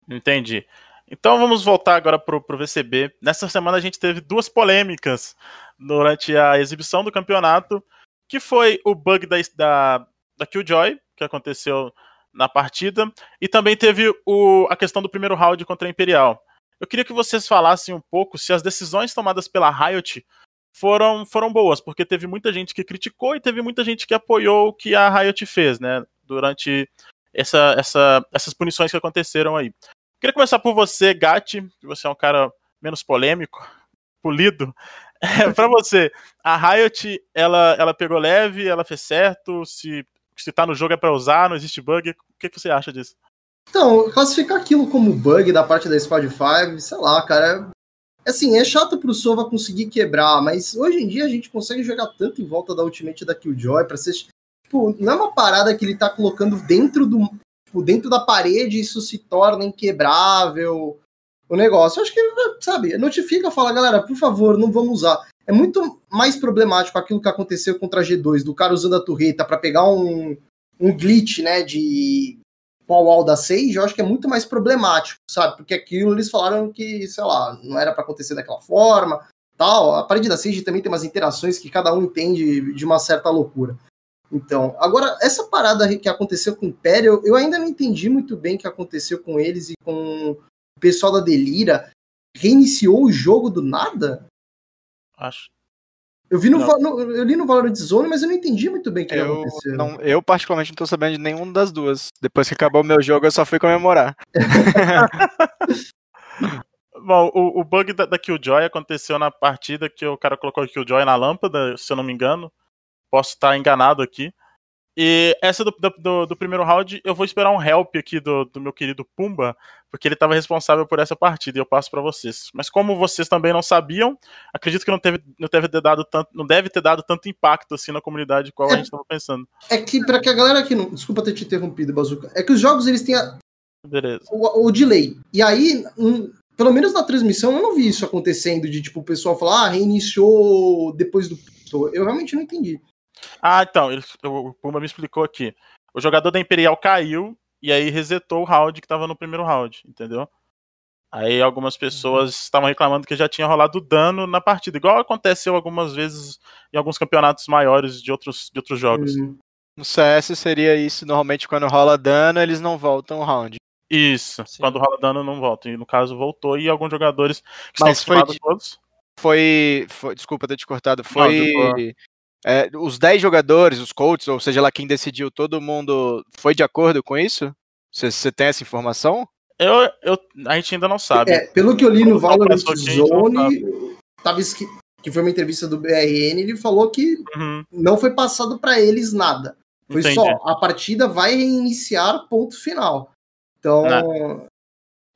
Entendi. Então vamos voltar agora pro, pro VCB. Nessa semana a gente teve duas polêmicas durante a exibição do campeonato, que foi o bug da, da, da Killjoy, que aconteceu na partida, e também teve o, a questão do primeiro round contra a Imperial. Eu queria que vocês falassem um pouco se as decisões tomadas pela Riot foram, foram boas, porque teve muita gente que criticou e teve muita gente que apoiou o que a Riot fez, né, durante essa, essa, essas punições que aconteceram aí. Queria começar por você, Gatti, que você é um cara menos polêmico, polido. É, para você, a Riot, ela, ela pegou leve, ela fez certo, se, se tá no jogo é para usar, não existe bug, o que, que você acha disso? Então, classificar aquilo como bug da parte da Squad 5, sei lá, cara, é, assim, é chato pro Sova conseguir quebrar, mas hoje em dia a gente consegue jogar tanto em volta da Ultimate da Killjoy pra ser, tipo, não é uma parada que ele tá colocando dentro do, tipo, dentro da parede isso se torna inquebrável o negócio. Eu acho que, sabe, notifica, fala, galera, por favor, não vamos usar. É muito mais problemático aquilo que aconteceu contra a G2, do cara usando a torreta para pegar um, um glitch, né, de wall da Sage, eu acho que é muito mais problemático, sabe? Porque aquilo eles falaram que, sei lá, não era para acontecer daquela forma, tal. A parede da Sage também tem umas interações que cada um entende de uma certa loucura. Então, agora, essa parada que aconteceu com o Império, eu ainda não entendi muito bem o que aconteceu com eles e com o pessoal da Delira. Reiniciou o jogo do nada? Acho. Eu vi no, no, eu li no Valorant Zone, mas eu não entendi muito bem o que eu, aconteceu. Não, eu, particularmente, não tô sabendo de nenhuma das duas. Depois que acabou o meu jogo, eu só fui comemorar. Bom, o, o bug da, da, Killjoy aconteceu na partida que o cara colocou o Killjoy na lâmpada, se eu não me engano. Posso estar enganado aqui. E essa do, do, do, primeiro round, eu vou esperar um help aqui do, do meu querido Pumba, porque ele estava responsável por essa partida e eu passo para vocês. Mas como vocês também não sabiam, acredito que não, teve, não, teve dado tanto, não deve ter dado tanto impacto assim na comunidade qual é, a gente estava pensando. É que para que a galera aqui não. Desculpa ter te interrompido, Bazuca. É que os jogos eles têm a, Beleza. O, o delay. E aí, um, pelo menos na transmissão, eu não vi isso acontecendo de tipo o pessoal falar, ah, reiniciou depois do. Eu realmente não entendi. Ah, então, ele, o Puma me explicou aqui. O jogador da Imperial caiu e aí resetou o round que tava no primeiro round, entendeu? Aí algumas pessoas uhum. estavam reclamando que já tinha rolado dano na partida, igual aconteceu algumas vezes em alguns campeonatos maiores de outros, de outros jogos. Uhum. No CS seria isso, normalmente quando rola dano, eles não voltam o round. Isso, Sim. quando rola dano não volta. E no caso voltou e alguns jogadores que Mas foi, todos. Foi, foi. Desculpa ter te cortado. Foi. Não, é, os 10 jogadores, os coaches, ou seja lá quem decidiu, todo mundo foi de acordo com isso? Você tem essa informação? Eu, eu, a gente ainda não sabe. É, pelo que eu li no Como Valorant Zone, tava esqui- que foi uma entrevista do BRN, ele falou que Uhum, não foi passado pra eles nada. Foi entendi. só, a partida vai reiniciar, ponto final. Então,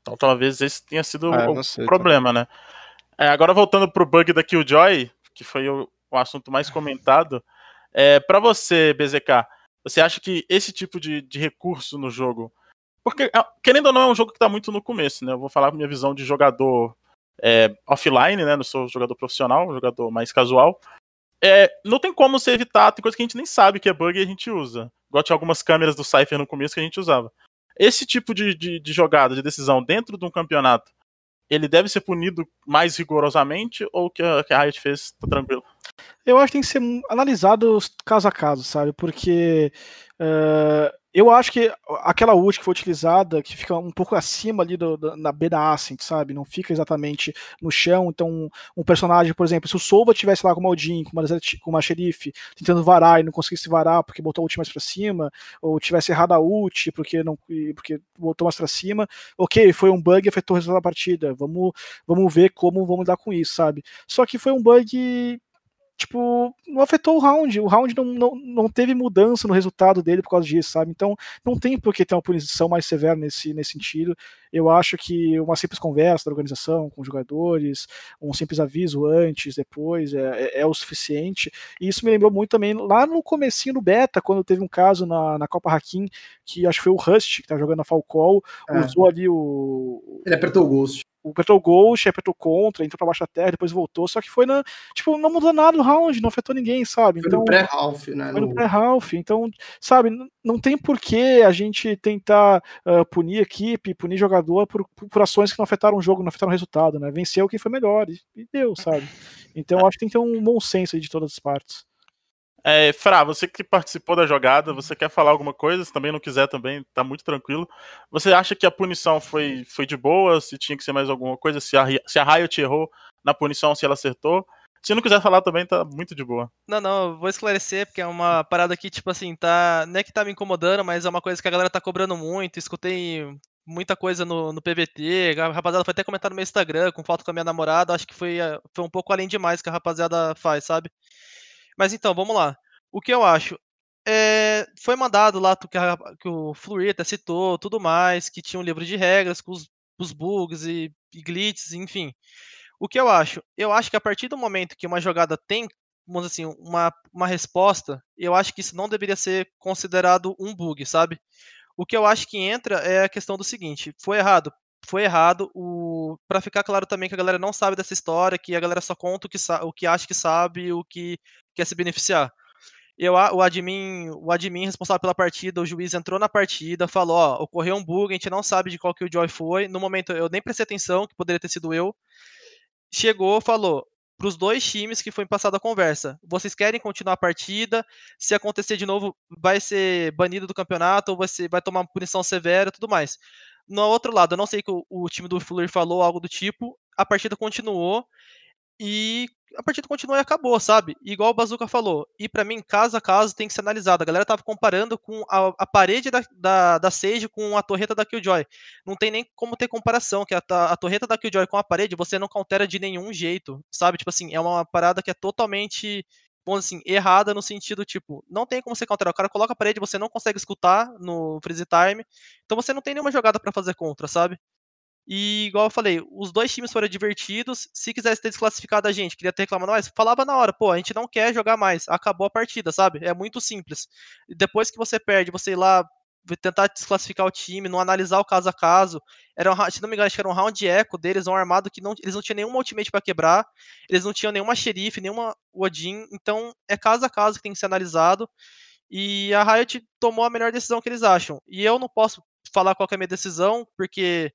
Então talvez esse tenha sido Ah, o sei, problema, né? É, agora voltando pro bug da Killjoy, que foi o, o assunto mais comentado, é, para você, BZK, você acha que esse tipo de, de recurso no jogo. Porque, ah, querendo ou não, é um jogo que tá muito no começo, né? Eu vou falar minha visão de jogador é, offline, né? Não sou jogador profissional, jogador mais casual. É, não tem como você evitar, tem coisa que a gente nem sabe que é bug e a gente usa. Igual tinha algumas câmeras do Cypher no começo que a gente usava. Esse tipo de, de, de jogada, de decisão dentro de um campeonato, ele deve ser punido mais rigorosamente ou que a, que a Riot fez tá tranquilo? Eu acho que tem que ser analisado caso a caso, sabe? Porque eh, eu acho que aquela ult que foi utilizada, que fica um pouco acima ali do, do- na B da Ascent, sabe? Não fica exatamente no chão. Então, um, um personagem, por exemplo, se o Sova tivesse lá com uma Odin, com uma, com uma xerife, tentando varar e não conseguisse varar porque botou a ult mais pra cima, ou tivesse errado a ult porque não porque botou mais pra cima, ok, foi um bug e afetou o resultado da partida. Vamos, vamos ver como vamos lidar com isso, sabe? Só que foi um bug tipo, não afetou o round. O round não, não, não teve mudança no resultado dele por causa disso, sabe? Então não tem por que ter uma punição mais severa nesse, nesse sentido. Eu acho que uma simples conversa da organização com os jogadores, um simples aviso antes, depois, é, é, é o suficiente. E isso me lembrou muito também lá no comecinho do beta, quando teve um caso na, na Copa Hakim, que acho que foi o Rust, que tá jogando na Falcol, É. usou ali o, ele apertou o Ghost. Apertou o Ghost, apertou contra, entrou pra baixo da terra, depois voltou, só que foi na. Tipo, não mudou nada no round, não afetou ninguém, sabe? Foi Então, no pré-Ralph, né? foi no pré-Ralph. Então, sabe, não tem por que a gente tentar ah, punir equipe, punir jogador por, por- ações que não afetaram o jogo, não afetaram o resultado, né? Venceu quem foi melhor, e, e deu, sabe? Então, acho que tem que ter um bom senso aí de todas as partes. É, Fra, você que participou da jogada, você quer falar alguma coisa? Se também não quiser, também tá muito tranquilo. Você acha que a punição foi, foi de boa? Se tinha que ser mais alguma coisa? Se a, se a Riot errou na punição, se ela acertou? Se não quiser falar também, tá muito de boa. Não, não, eu vou esclarecer, porque é uma parada que, tipo assim, tá. Não é que tá me incomodando, mas é uma coisa que a galera tá cobrando muito. Escutei muita coisa no, no PVT. A rapaziada foi até comentar no meu Instagram com foto com a minha namorada. Acho que foi, eh, foi um pouco além demais que a rapaziada faz, sabe? Mas então, vamos lá. O que eu acho? É, foi mandado lá que, a- que o Fluir citou, tudo mais, que tinha um livro de regras com os, os bugs e, e glitches, enfim. O que eu acho? Eu acho que a partir do momento que uma jogada tem, vamos assim, uma, uma resposta, eu acho que isso não deveria ser considerado um bug, sabe? O que eu acho que entra é a questão do seguinte: foi errado. Foi errado. O... Para ficar claro também que a galera não sabe dessa história, que a galera só conta o que, o que acha que sabe, o que quer se beneficiar. Eu, o admin, o admin responsável pela partida, o juiz entrou na partida, falou, ó, ocorreu um bug, a gente não sabe de qual que o Joy foi. No momento eu nem prestei atenção, que poderia ter sido eu. Chegou, falou para os dois times que foi passada a conversa. Vocês querem continuar a partida? Se acontecer de novo, vai ser banido do campeonato ou ser, vai tomar uma punição severa, tudo mais. No outro lado, eu não sei que o, o time do Fuller falou algo do tipo. A partida continuou e a partida continuou e acabou, sabe? Igual o Bazooka falou. E pra mim, caso a caso, tem que ser analisado. A galera tava comparando com a, a parede da, da, da Sage com a torreta da Killjoy. Não tem nem como ter comparação, que a, a torreta da Killjoy com a parede você não countera de nenhum jeito, sabe? Tipo assim, é uma parada que é totalmente, dizer assim, errada no sentido, tipo, não tem como você counterar. O cara coloca a parede, você não consegue escutar no freeze time, então você não tem nenhuma jogada pra fazer contra, sabe? E, igual eu falei, os dois times foram divertidos. Se quisesse ter desclassificado a gente, queria ter reclamado mais, falava na hora, pô, a gente não quer jogar mais. Acabou a partida, sabe? É muito simples. Depois que você perde, você ir lá tentar desclassificar o time, não analisar o caso a caso. Era um, se não me engano, acho que era um round eco deles, um armado que não, eles não tinham nenhuma ultimate para quebrar, eles não tinham nenhuma xerife, nenhuma Odin. Então, é caso a caso que tem que ser analisado. E a Riot tomou a melhor decisão que eles acham. E eu não posso falar qual é a minha decisão, porque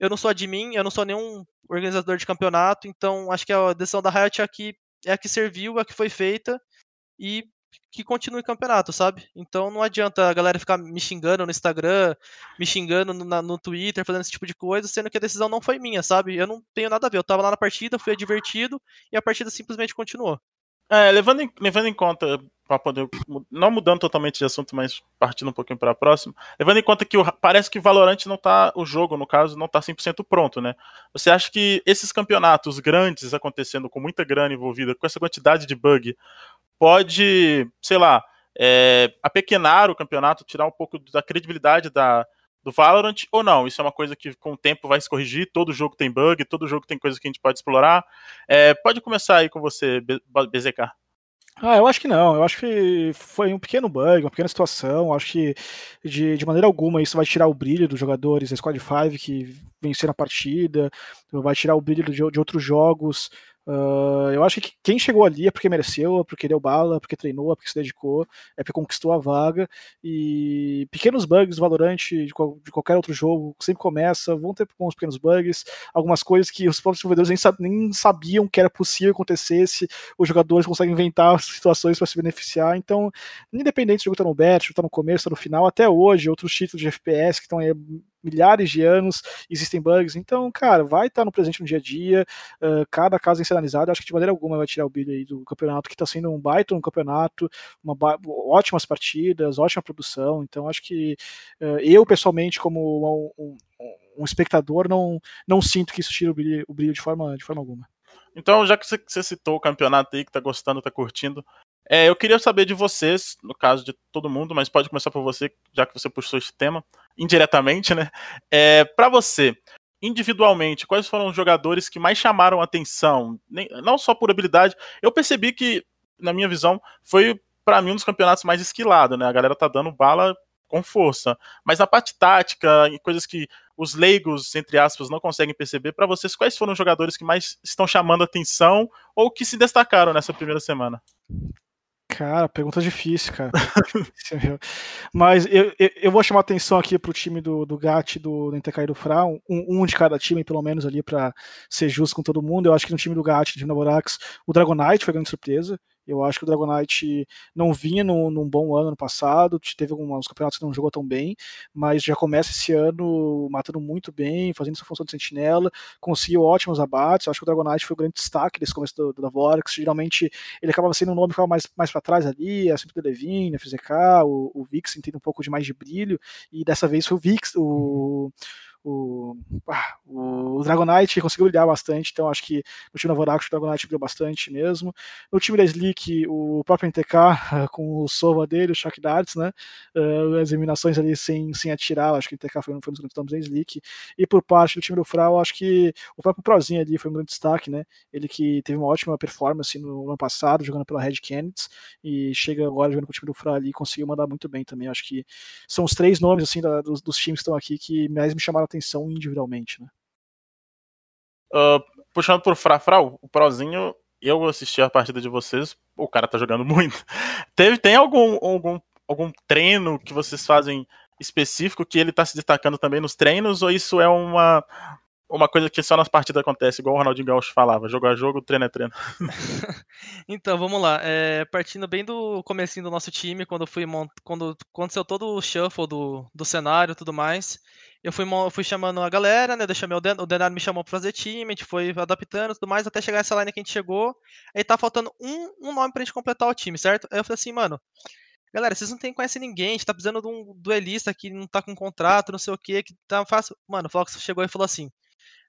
eu não sou admin, eu não sou nenhum organizador de campeonato, então acho que a decisão da Riot é a que, é a que serviu, é a que foi feita e que continue o campeonato, sabe? Então não adianta a galera ficar me xingando no Instagram, me xingando no, na- no Twitter, fazendo esse tipo de coisa, sendo que a decisão não foi minha, sabe? Eu não tenho nada a ver. Eu tava lá na partida, fui divertido e a partida simplesmente continuou. É, levando em, levando em conta poder não mudando totalmente de assunto, mas partindo um pouquinho para a próxima, levando em conta que o, parece que Valorant não tá o jogo, no caso, não tá 100% pronto, né? Você acha que esses campeonatos grandes acontecendo com muita grana envolvida, com essa quantidade de bug, pode, sei lá, é, apequenar o campeonato, tirar um pouco da credibilidade da, do Valorant ou não? Isso é uma coisa que com o tempo vai se corrigir. Todo jogo tem bug, todo jogo tem coisa que a gente pode explorar. É, pode começar aí com você, BZK. Ah, eu acho que não. Eu acho que foi um pequeno bug, uma pequena situação. Eu acho que de, de maneira alguma isso vai tirar o brilho dos jogadores da Squad 5 que venceram a partida, vai tirar o brilho de, de outros jogos. Uh, eu acho que quem chegou ali é porque mereceu, é porque deu bala, é porque treinou, é porque se dedicou, é porque conquistou a vaga. E pequenos bugs do Valorant, de, qual, de qualquer outro jogo, sempre começa, vão ter alguns pequenos bugs, algumas coisas que os próprios desenvolvedores nem, nem sabiam que era possível acontecer se os jogadores conseguem inventar situações para se beneficiar. Então, independente se o jogo está no beta, está no começo, está no final, até hoje, outros títulos de FPS que estão aí milhares de anos, existem bugs. Então, cara, vai estar no presente no dia a dia. Uh, cada caso é analisado. Acho que de maneira alguma vai tirar o brilho aí do campeonato, que está sendo um baita um campeonato, uma ótimas partidas, ótima produção. Então, acho que uh, eu, pessoalmente, como um, um, um, espectador, não, não sinto que isso tira o brilho, o brilho de, forma, de forma alguma. Então, já que você citou o campeonato aí, que tá gostando, tá curtindo, é, eu queria saber de vocês, no caso de todo mundo, mas pode começar por você, já que você puxou esse tema, indiretamente, né? É, para você, individualmente, quais foram os jogadores que mais chamaram atenção? Nem, não só por habilidade. Eu percebi que, na minha visão, foi para mim um dos campeonatos mais esquilados, né? A galera tá dando bala com força. Mas na parte tática, em coisas que os leigos, entre aspas, não conseguem perceber, para vocês, quais foram os jogadores que mais estão chamando atenção ou que se destacaram nessa primeira semana? Cara, pergunta difícil, cara. Mas eu, eu, eu, vou chamar atenção aqui pro time do, do do, do Intercai do Fra, um, um, de cada time, pelo menos, ali, para ser justo com todo mundo. Eu acho que no time do GAT, no time da Borax, o Dragonite foi grande surpresa. Eu acho que o Dragonite não vinha num, num bom ano no passado, teve alguns campeonatos que não jogou tão bem, mas já começa esse ano matando muito bem, fazendo sua função de sentinela, conseguiu ótimos abates. Eu acho que o Dragonite foi o grande destaque desse começo do, do, da Vorax. Geralmente ele acabava sendo um nome que ficava mais, mais para trás ali, é sempre o Levine, a FZK, o, o Vix tem um pouco de mais de brilho, e dessa vez foi o Vix, o o, ah, o Dragonite conseguiu brilhar bastante, então acho que no time da Vorax o Dragonite brilhou bastante mesmo. No time da Slick, o próprio NTK, com o Sova dele, o Shock Darts, né? Uh, as eliminações ali sem, sem atirar, acho que o NTK foi, foi um dos grandes nomes da Slick. E por parte do time do Frau, acho que o próprio Prozinho ali foi um grande destaque, né? Ele que teve uma ótima performance no ano passado, jogando pela Red Canids, e chega agora jogando com o time do Frau ali e conseguiu mandar muito bem também. Acho que são os três nomes assim da, dos, dos times que estão aqui que mais me chamaram a atenção individualmente, né? Uh, puxando por Frafrau, o Prozinho, eu assisti a partida de vocês, o cara tá jogando muito. Teve, tem algum, algum, algum treino que vocês fazem específico que ele tá se destacando também nos treinos, ou isso é uma, uma coisa que só nas partidas acontece, igual o Ronaldinho Gaúcho falava, jogo a jogo, treino é treino. então, vamos lá. É, partindo bem do comecinho do nosso time, quando fui mont... quando aconteceu todo o shuffle do, do cenário e tudo mais, eu fui, fui chamando a galera, né? Eu chamei o, Den o Denário me chamou pra fazer time, a gente foi adaptando e tudo mais, até chegar essa line que a gente chegou. Aí tá faltando um, um nome pra gente completar o time, certo? Aí eu falei assim, mano, galera, vocês não tem, conhecem ninguém, a gente tá precisando de um duelista que não tá com contrato, não sei o que, que tá fácil. Mano, o Fox chegou e falou assim: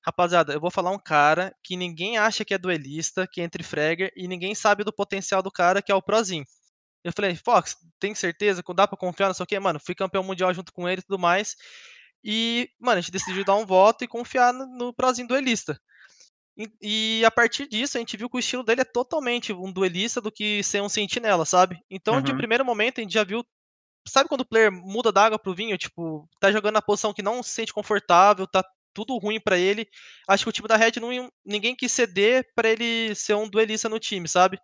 Rapaziada, eu vou falar um cara que ninguém acha que é duelista, que é entre fragger, e ninguém sabe do potencial do cara, que é o Prozinho. Eu falei, Fox, tem certeza? Dá pra confiar, não sei o que? Mano, fui campeão mundial junto com ele e tudo mais. E, mano, a gente decidiu dar um voto e confiar no, no Prozinho duelista. E, e, a partir disso, a gente viu que o estilo dele é totalmente um duelista do que ser um sentinela, sabe? Então, uhum. de primeiro momento, a gente já viu. Sabe quando o player muda da água pro vinho? Tipo, tá jogando na posição que não se sente confortável, tá tudo ruim para ele. Acho que o time da Red não ninguém quis ceder para ele ser um duelista no time, sabe?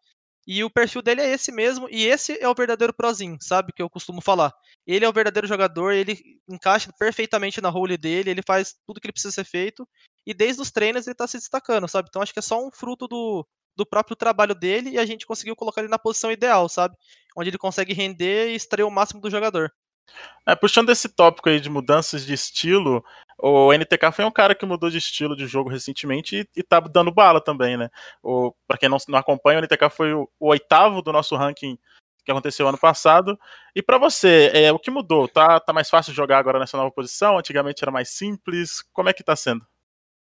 E o perfil dele é esse mesmo, e esse é o verdadeiro prozinho, sabe? Que eu costumo falar. Ele é o verdadeiro jogador, ele encaixa perfeitamente na role dele, ele faz tudo que ele precisa ser feito, e desde os treinos ele tá se destacando, sabe? Então acho que é só um fruto do, do próprio trabalho dele e a gente conseguiu colocar ele na posição ideal, sabe? Onde ele consegue render e extrair o máximo do jogador. É, puxando esse tópico aí de mudanças de estilo, o NTK foi um cara que mudou de estilo de jogo recentemente e, e tá dando bala também, né? O, pra quem não, não acompanha, o NTK foi o, o, oitavo do nosso ranking que aconteceu ano passado. E para você, é, o que mudou? Tá, tá mais fácil jogar agora nessa nova posição? Antigamente era mais simples? Como é que tá sendo?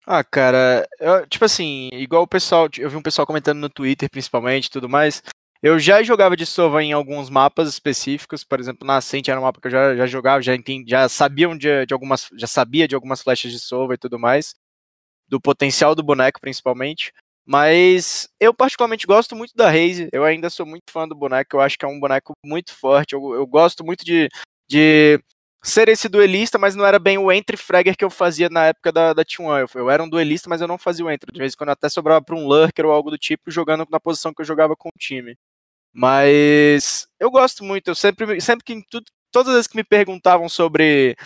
Ah, cara, eu, tipo assim, igual o pessoal, eu vi um pessoal comentando no Twitter principalmente tudo mais. Eu já jogava de Sova em alguns mapas específicos, por exemplo, na Ascent era um mapa que eu já, já jogava, já, entendi, já sabiam de, de algumas, já sabia de algumas flechas de Sova e tudo mais, do potencial do boneco principalmente. Mas eu particularmente gosto muito da Raze, eu ainda sou muito fã do boneco, eu acho que é um boneco muito forte, eu, eu gosto muito de, de ser esse duelista, mas não era bem o entry fragger que eu fazia na época da, da T1. Eu, eu, era um duelista, mas eu não fazia o entry. De vez em quando até sobrava para um lurker ou algo do tipo, jogando na posição que eu jogava com o time. Mas eu gosto muito, eu sempre, sempre que tudo, todas as vezes que me perguntavam sobre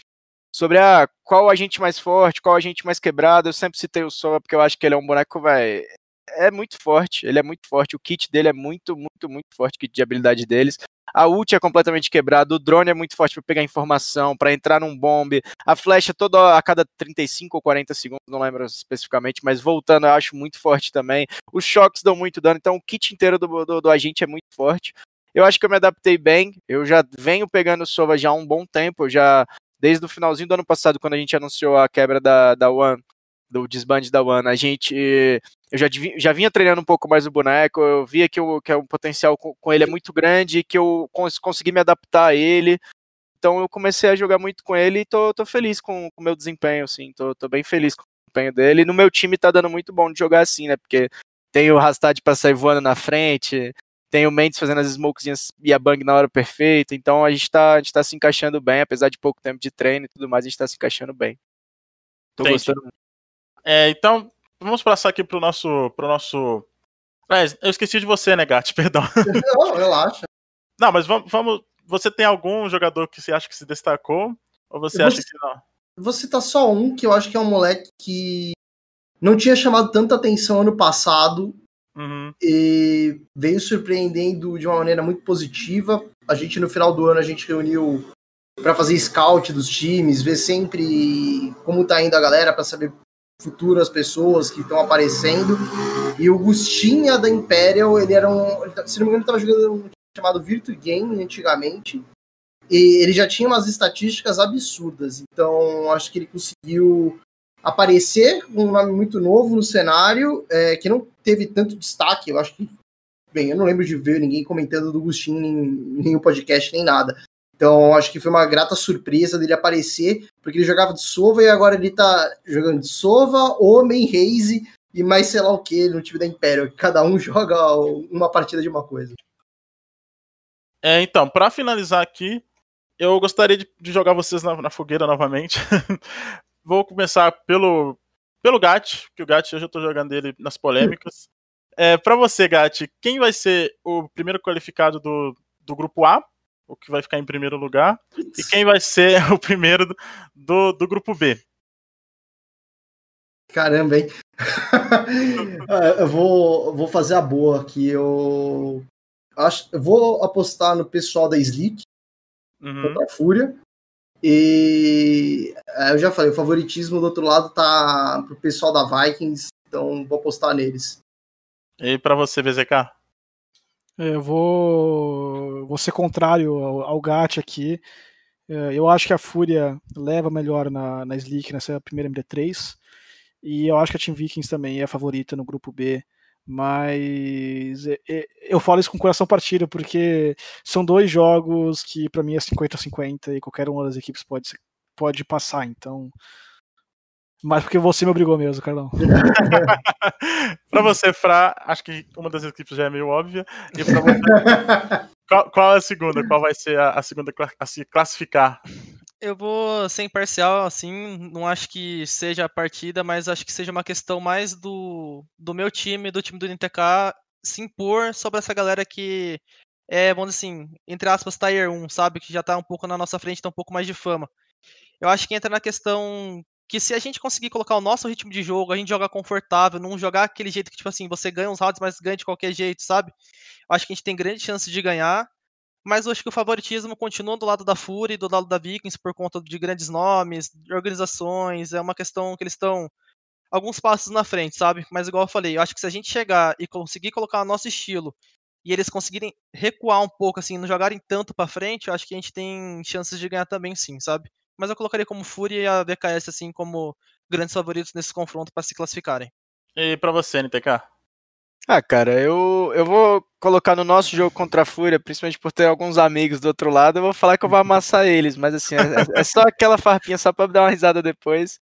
sobre ah, qual agente mais forte, qual agente mais quebrado, eu sempre citei o Sova porque eu acho que ele é um boneco, vai é muito forte, ele é muito forte, o kit dele é muito, muito, muito forte, o kit de habilidade deles. A ult é completamente quebrada, o drone é muito forte para pegar informação, para entrar num bombe, a flecha toda a cada 35 ou 40 segundos, não lembro especificamente, mas voltando eu acho muito forte também. Os choques dão muito dano, então o kit inteiro do, do, do agente é muito forte. Eu acho que eu me adaptei bem, eu já venho pegando Sova já há um bom tempo, já desde o finalzinho do ano passado, quando a gente anunciou a quebra da, da One, do desband da One, a gente. Eu já, já vinha treinando um pouco mais o boneco, eu via que, o, que o potencial com, com ele é muito grande, que eu cons, consegui me adaptar a ele. Então eu comecei a jogar muito com ele e tô, tô feliz com o meu desempenho, assim, tô, tô bem feliz com o desempenho dele. E no meu time tá dando muito bom de jogar assim, né? Porque tem o Rastad pra sair voando na frente, tem o Mendes fazendo as smokezinhas e a bang na hora perfeita. Então a gente, tá, a gente tá se encaixando bem, apesar de pouco tempo de treino e tudo mais, a gente tá se encaixando bem. Tô Entendi. gostando muito. É, então, vamos passar aqui pro nosso. Pro nosso... É, eu esqueci de você, né, Gat? Perdão. Não, relaxa. Não, mas vamos, vamos. Você tem algum jogador que você acha que se destacou? Ou você acha que não? Vou citar só um, que eu acho que é um moleque que não tinha chamado tanta atenção ano passado. Uhum. E veio surpreendendo de uma maneira muito positiva. A gente, no final do ano, a gente reuniu para fazer scout dos times, ver sempre como tá indo a galera, para saber futuras pessoas que estão aparecendo. E o Gustinha da Imperial, ele era um. Tá, se não me engano, ele estava jogando um chamado Virtu Game antigamente. E ele já tinha umas estatísticas absurdas. Então, acho que ele conseguiu aparecer com um nome muito novo no cenário, é, que não teve tanto destaque. Eu acho que. Bem, eu não lembro de ver ninguém comentando do Gustinho em nenhum podcast nem nada. Então, acho que foi uma grata surpresa dele aparecer, porque ele jogava de Sova e agora ele tá jogando de Sova, Homem, Raze e mais sei lá o que no time da Império. Cada um joga uma partida de uma coisa. É, então, para finalizar aqui, eu gostaria de, de jogar vocês na, na fogueira novamente. Vou começar pelo, pelo Gat, que o Gat eu já tô jogando ele nas polêmicas. É, para você, Gat, quem vai ser o primeiro qualificado do, do grupo A? O que vai ficar em primeiro lugar, e quem vai ser o primeiro do, do grupo B. Caramba, hein? eu vou, vou fazer a boa aqui. Eu, acho, eu vou apostar no pessoal da Slick uhum. contra a Fúria. E é, eu já falei, o favoritismo do outro lado tá pro pessoal da Vikings, então vou apostar neles. E para você, BZK? É, eu vou, vou ser contrário ao, ao aqui. É, eu acho que a Fúria leva melhor na, na Slick nessa primeira MD3. E eu acho que a Team Vikings também é a favorita no grupo B. Mas eu falo isso com coração partido, porque são dois jogos que para mim é 50-50 e qualquer uma das equipes pode, pode passar. Então mas porque você me obrigou mesmo, Carlão. pra você, Fra, acho que uma das equipes já é meio óbvia. E pra você, qual, qual, é a segunda? Qual vai ser a, a segunda a se classificar? Eu vou ser imparcial, assim, não acho que seja a partida, mas acho que seja uma questão mais do, do meu time, do time do NTK, se impor sobre essa galera que é, vamos dizer assim, entre aspas, Tier 1, sabe? Que já tá um pouco na nossa frente, tá um pouco mais de fama. Eu acho que entra na questão que se a gente conseguir colocar o nosso ritmo de jogo, a gente joga confortável, não jogar aquele jeito que, tipo assim, você ganha uns rounds, mas ganha de qualquer jeito, sabe? Acho que a gente tem grande chance de ganhar. Mas eu acho que o favoritismo continua do lado da Fury e do lado da Vikings por conta de grandes nomes, de organizações. É uma questão que eles estão alguns passos na frente, sabe? Mas igual eu falei, eu acho que se a gente chegar e conseguir colocar o nosso estilo e eles conseguirem recuar um pouco, assim, não jogarem tanto para frente, eu acho que a gente tem chances de ganhar também, sim, sabe? Mas eu colocaria como Fúria e a BKS, assim, como grandes favoritos nesse confronto para se classificarem. E para você, NTK? Ah, cara, eu, eu vou colocar no nosso jogo contra a Fúria, principalmente por ter alguns amigos do outro lado, eu vou falar que eu vou amassar eles, mas assim, é, é só aquela farpinha só pra dar uma risada depois.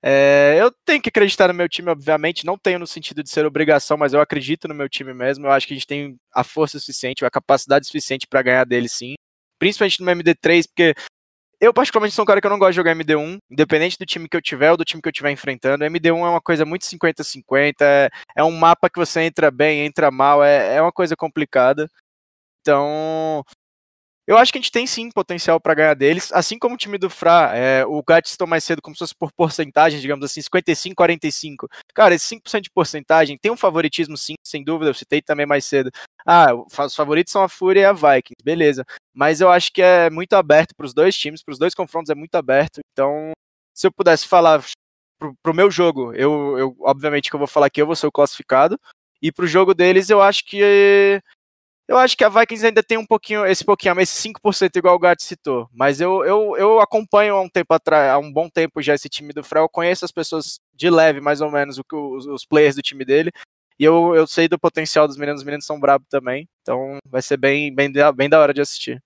É, eu tenho que acreditar no meu time, obviamente, não tenho no sentido de ser obrigação, mas eu acredito no meu time mesmo. Eu acho que a gente tem a força suficiente, a capacidade suficiente para ganhar dele sim. Principalmente no MD3, porque eu, particularmente, sou um cara que eu não gosto de jogar MD1, independente do time que eu tiver ou do time que eu estiver enfrentando. MD1 é uma coisa muito 50-50, é, é, um mapa que você entra bem, entra mal, é, é uma coisa complicada. Então, eu acho que a gente tem sim potencial para ganhar deles, assim como o time do Fra. É, o Gats citou mais cedo como se fosse por porcentagem, digamos assim, 55-45. Cara, esse 5% de porcentagem tem um favoritismo sim, sem dúvida, eu citei também mais cedo. Ah, os favoritos são a Fúria e a Vikings, beleza. Mas eu acho que é muito aberto para os dois times, para os dois confrontos é muito aberto. Então, se eu pudesse falar pro, pro meu jogo, eu, eu obviamente que eu vou falar que eu vou ser o classificado. E pro jogo deles, eu acho que eu acho que a Vikings ainda tem um pouquinho, esse pouquinho, esse 5% igual o Gato citou. Mas eu, eu, eu acompanho há um tempo atrás, há um bom tempo já esse time do Frel. Eu conheço as pessoas de leve, mais ou menos, o que os, os players do time dele. E eu, eu sei do potencial dos meninos, os meninos são bravos também. Então vai ser bem, bem, bem da hora de assistir.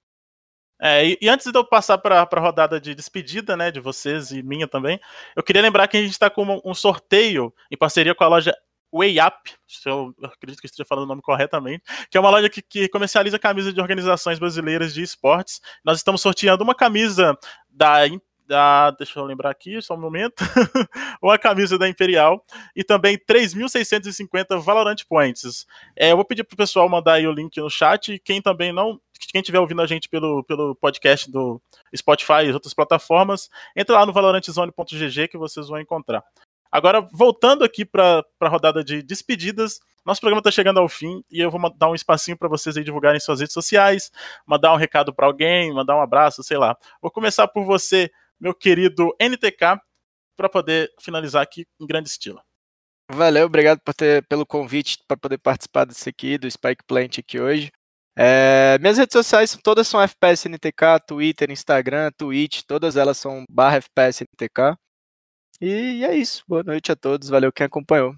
É, e, e, antes de eu passar para a rodada de despedida, né, de vocês e minha também, eu queria lembrar que a gente está com um sorteio em parceria com a loja Way Up, se eu acredito que esteja falando o nome corretamente, que é uma loja que, que comercializa camisas de organizações brasileiras de esportes. Nós estamos sorteando uma camisa da da, deixa eu lembrar aqui, só um momento, uma camisa da Imperial e também 3.650 Valorant Points. É, eu vou pedir pro pessoal mandar aí o link no chat e quem também não, quem estiver ouvindo a gente pelo, pelo podcast do Spotify e outras plataformas, entra lá no valorantzone.gg que vocês vão encontrar. Agora, voltando aqui para a rodada de despedidas, nosso programa está chegando ao fim e eu vou dar um espacinho para vocês aí divulgarem suas redes sociais, mandar um recado para alguém, mandar um abraço, sei lá. Vou começar por você, meu querido NTK, para poder finalizar aqui em grande estilo. Valeu, obrigado por ter, pelo convite para poder participar desse aqui, do Spike Plant aqui hoje. É, minhas redes sociais todas são FPS NTK, Twitter, Instagram, Twitch, todas elas são barra FPS NTK. E é isso. Boa noite a todos. Valeu quem acompanhou.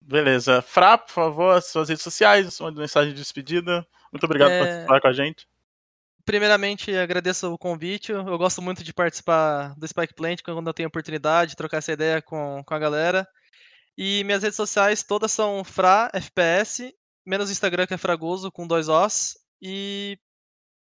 Beleza. Fra, por favor, suas redes sociais, sua mensagem de despedida. Muito obrigado é... por participar com a gente. Primeiramente, agradeço o convite. Eu gosto muito de participar do Spike Plant quando eu tenho oportunidade, de trocar essa ideia com, com a galera. E minhas redes sociais todas são Fra FPS, menos o Instagram que é Fragoso, com dois Os. E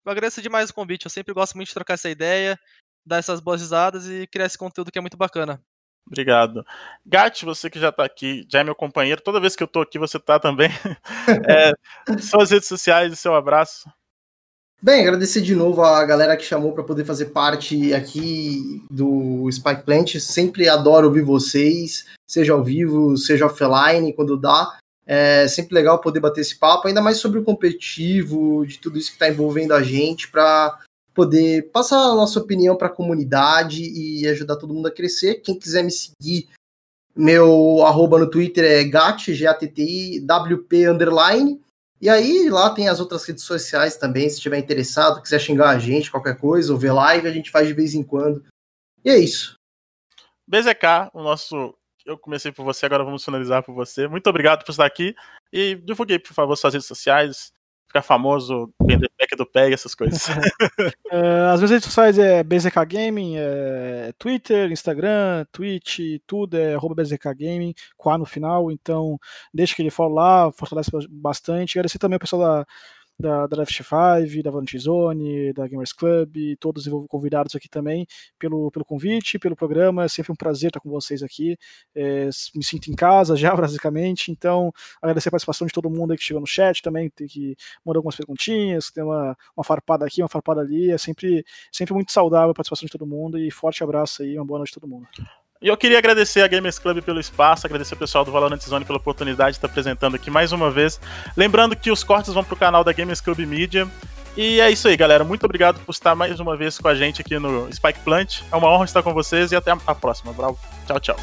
eu agradeço demais o convite. Eu sempre gosto muito de trocar essa ideia, dar essas boas risadas e criar esse conteúdo que é muito bacana. Obrigado. Gat, você que já está aqui, já é meu companheiro. Toda vez que eu estou aqui, você está também. é, suas redes sociais e seu abraço. Bem, agradecer de novo a galera que chamou para poder fazer parte aqui do Spike Plant. Sempre adoro ouvir vocês, seja ao vivo, seja offline, quando dá. É sempre legal poder bater esse papo, ainda mais sobre o competitivo, de tudo isso que está envolvendo a gente, para poder passar a nossa opinião para a comunidade e ajudar todo mundo a crescer. Quem quiser me seguir, meu arroba no Twitter é gat, G-A-T-T-I, WP underline. E aí lá tem as outras redes sociais também, se estiver interessado, quiser xingar a gente, qualquer coisa, ou ver live, a gente faz de vez em quando. E é isso. BZK, o nosso. Eu comecei por você, agora vamos finalizar por você. Muito obrigado por estar aqui. E divulguei, por favor, suas redes sociais, ficar famoso, vender pack do PEG, essas coisas. uh, as minhas redes sociais é BZK Gaming, é Twitter, Instagram, Twitch, tudo é BZK Gaming, com A no final, então deixa que ele for lá, fortalece bastante. Agradecer também o pessoal da da, da Left 5, da Valente Zone, da Gamers Club, todos os convidados aqui também pelo, pelo convite, pelo programa. É sempre um prazer estar com vocês aqui. É, me sinto em casa já, basicamente. Então, agradecer a participação de todo mundo que chegou no chat também, que mandar algumas perguntinhas, tem uma, uma farpada aqui, uma farpada ali. É sempre, sempre muito saudável a participação de todo mundo. E forte abraço aí, uma boa noite a todo mundo. E eu queria agradecer a Gamers Club pelo espaço, agradecer o pessoal do Valorant Zone pela oportunidade de estar apresentando aqui mais uma vez. Lembrando que os cortes vão para o canal da Gamers Club Media. E é isso aí, galera. Muito obrigado por estar mais uma vez com a gente aqui no Spike Plant. É uma honra estar com vocês e até a próxima. Bravo. Tchau, tchau.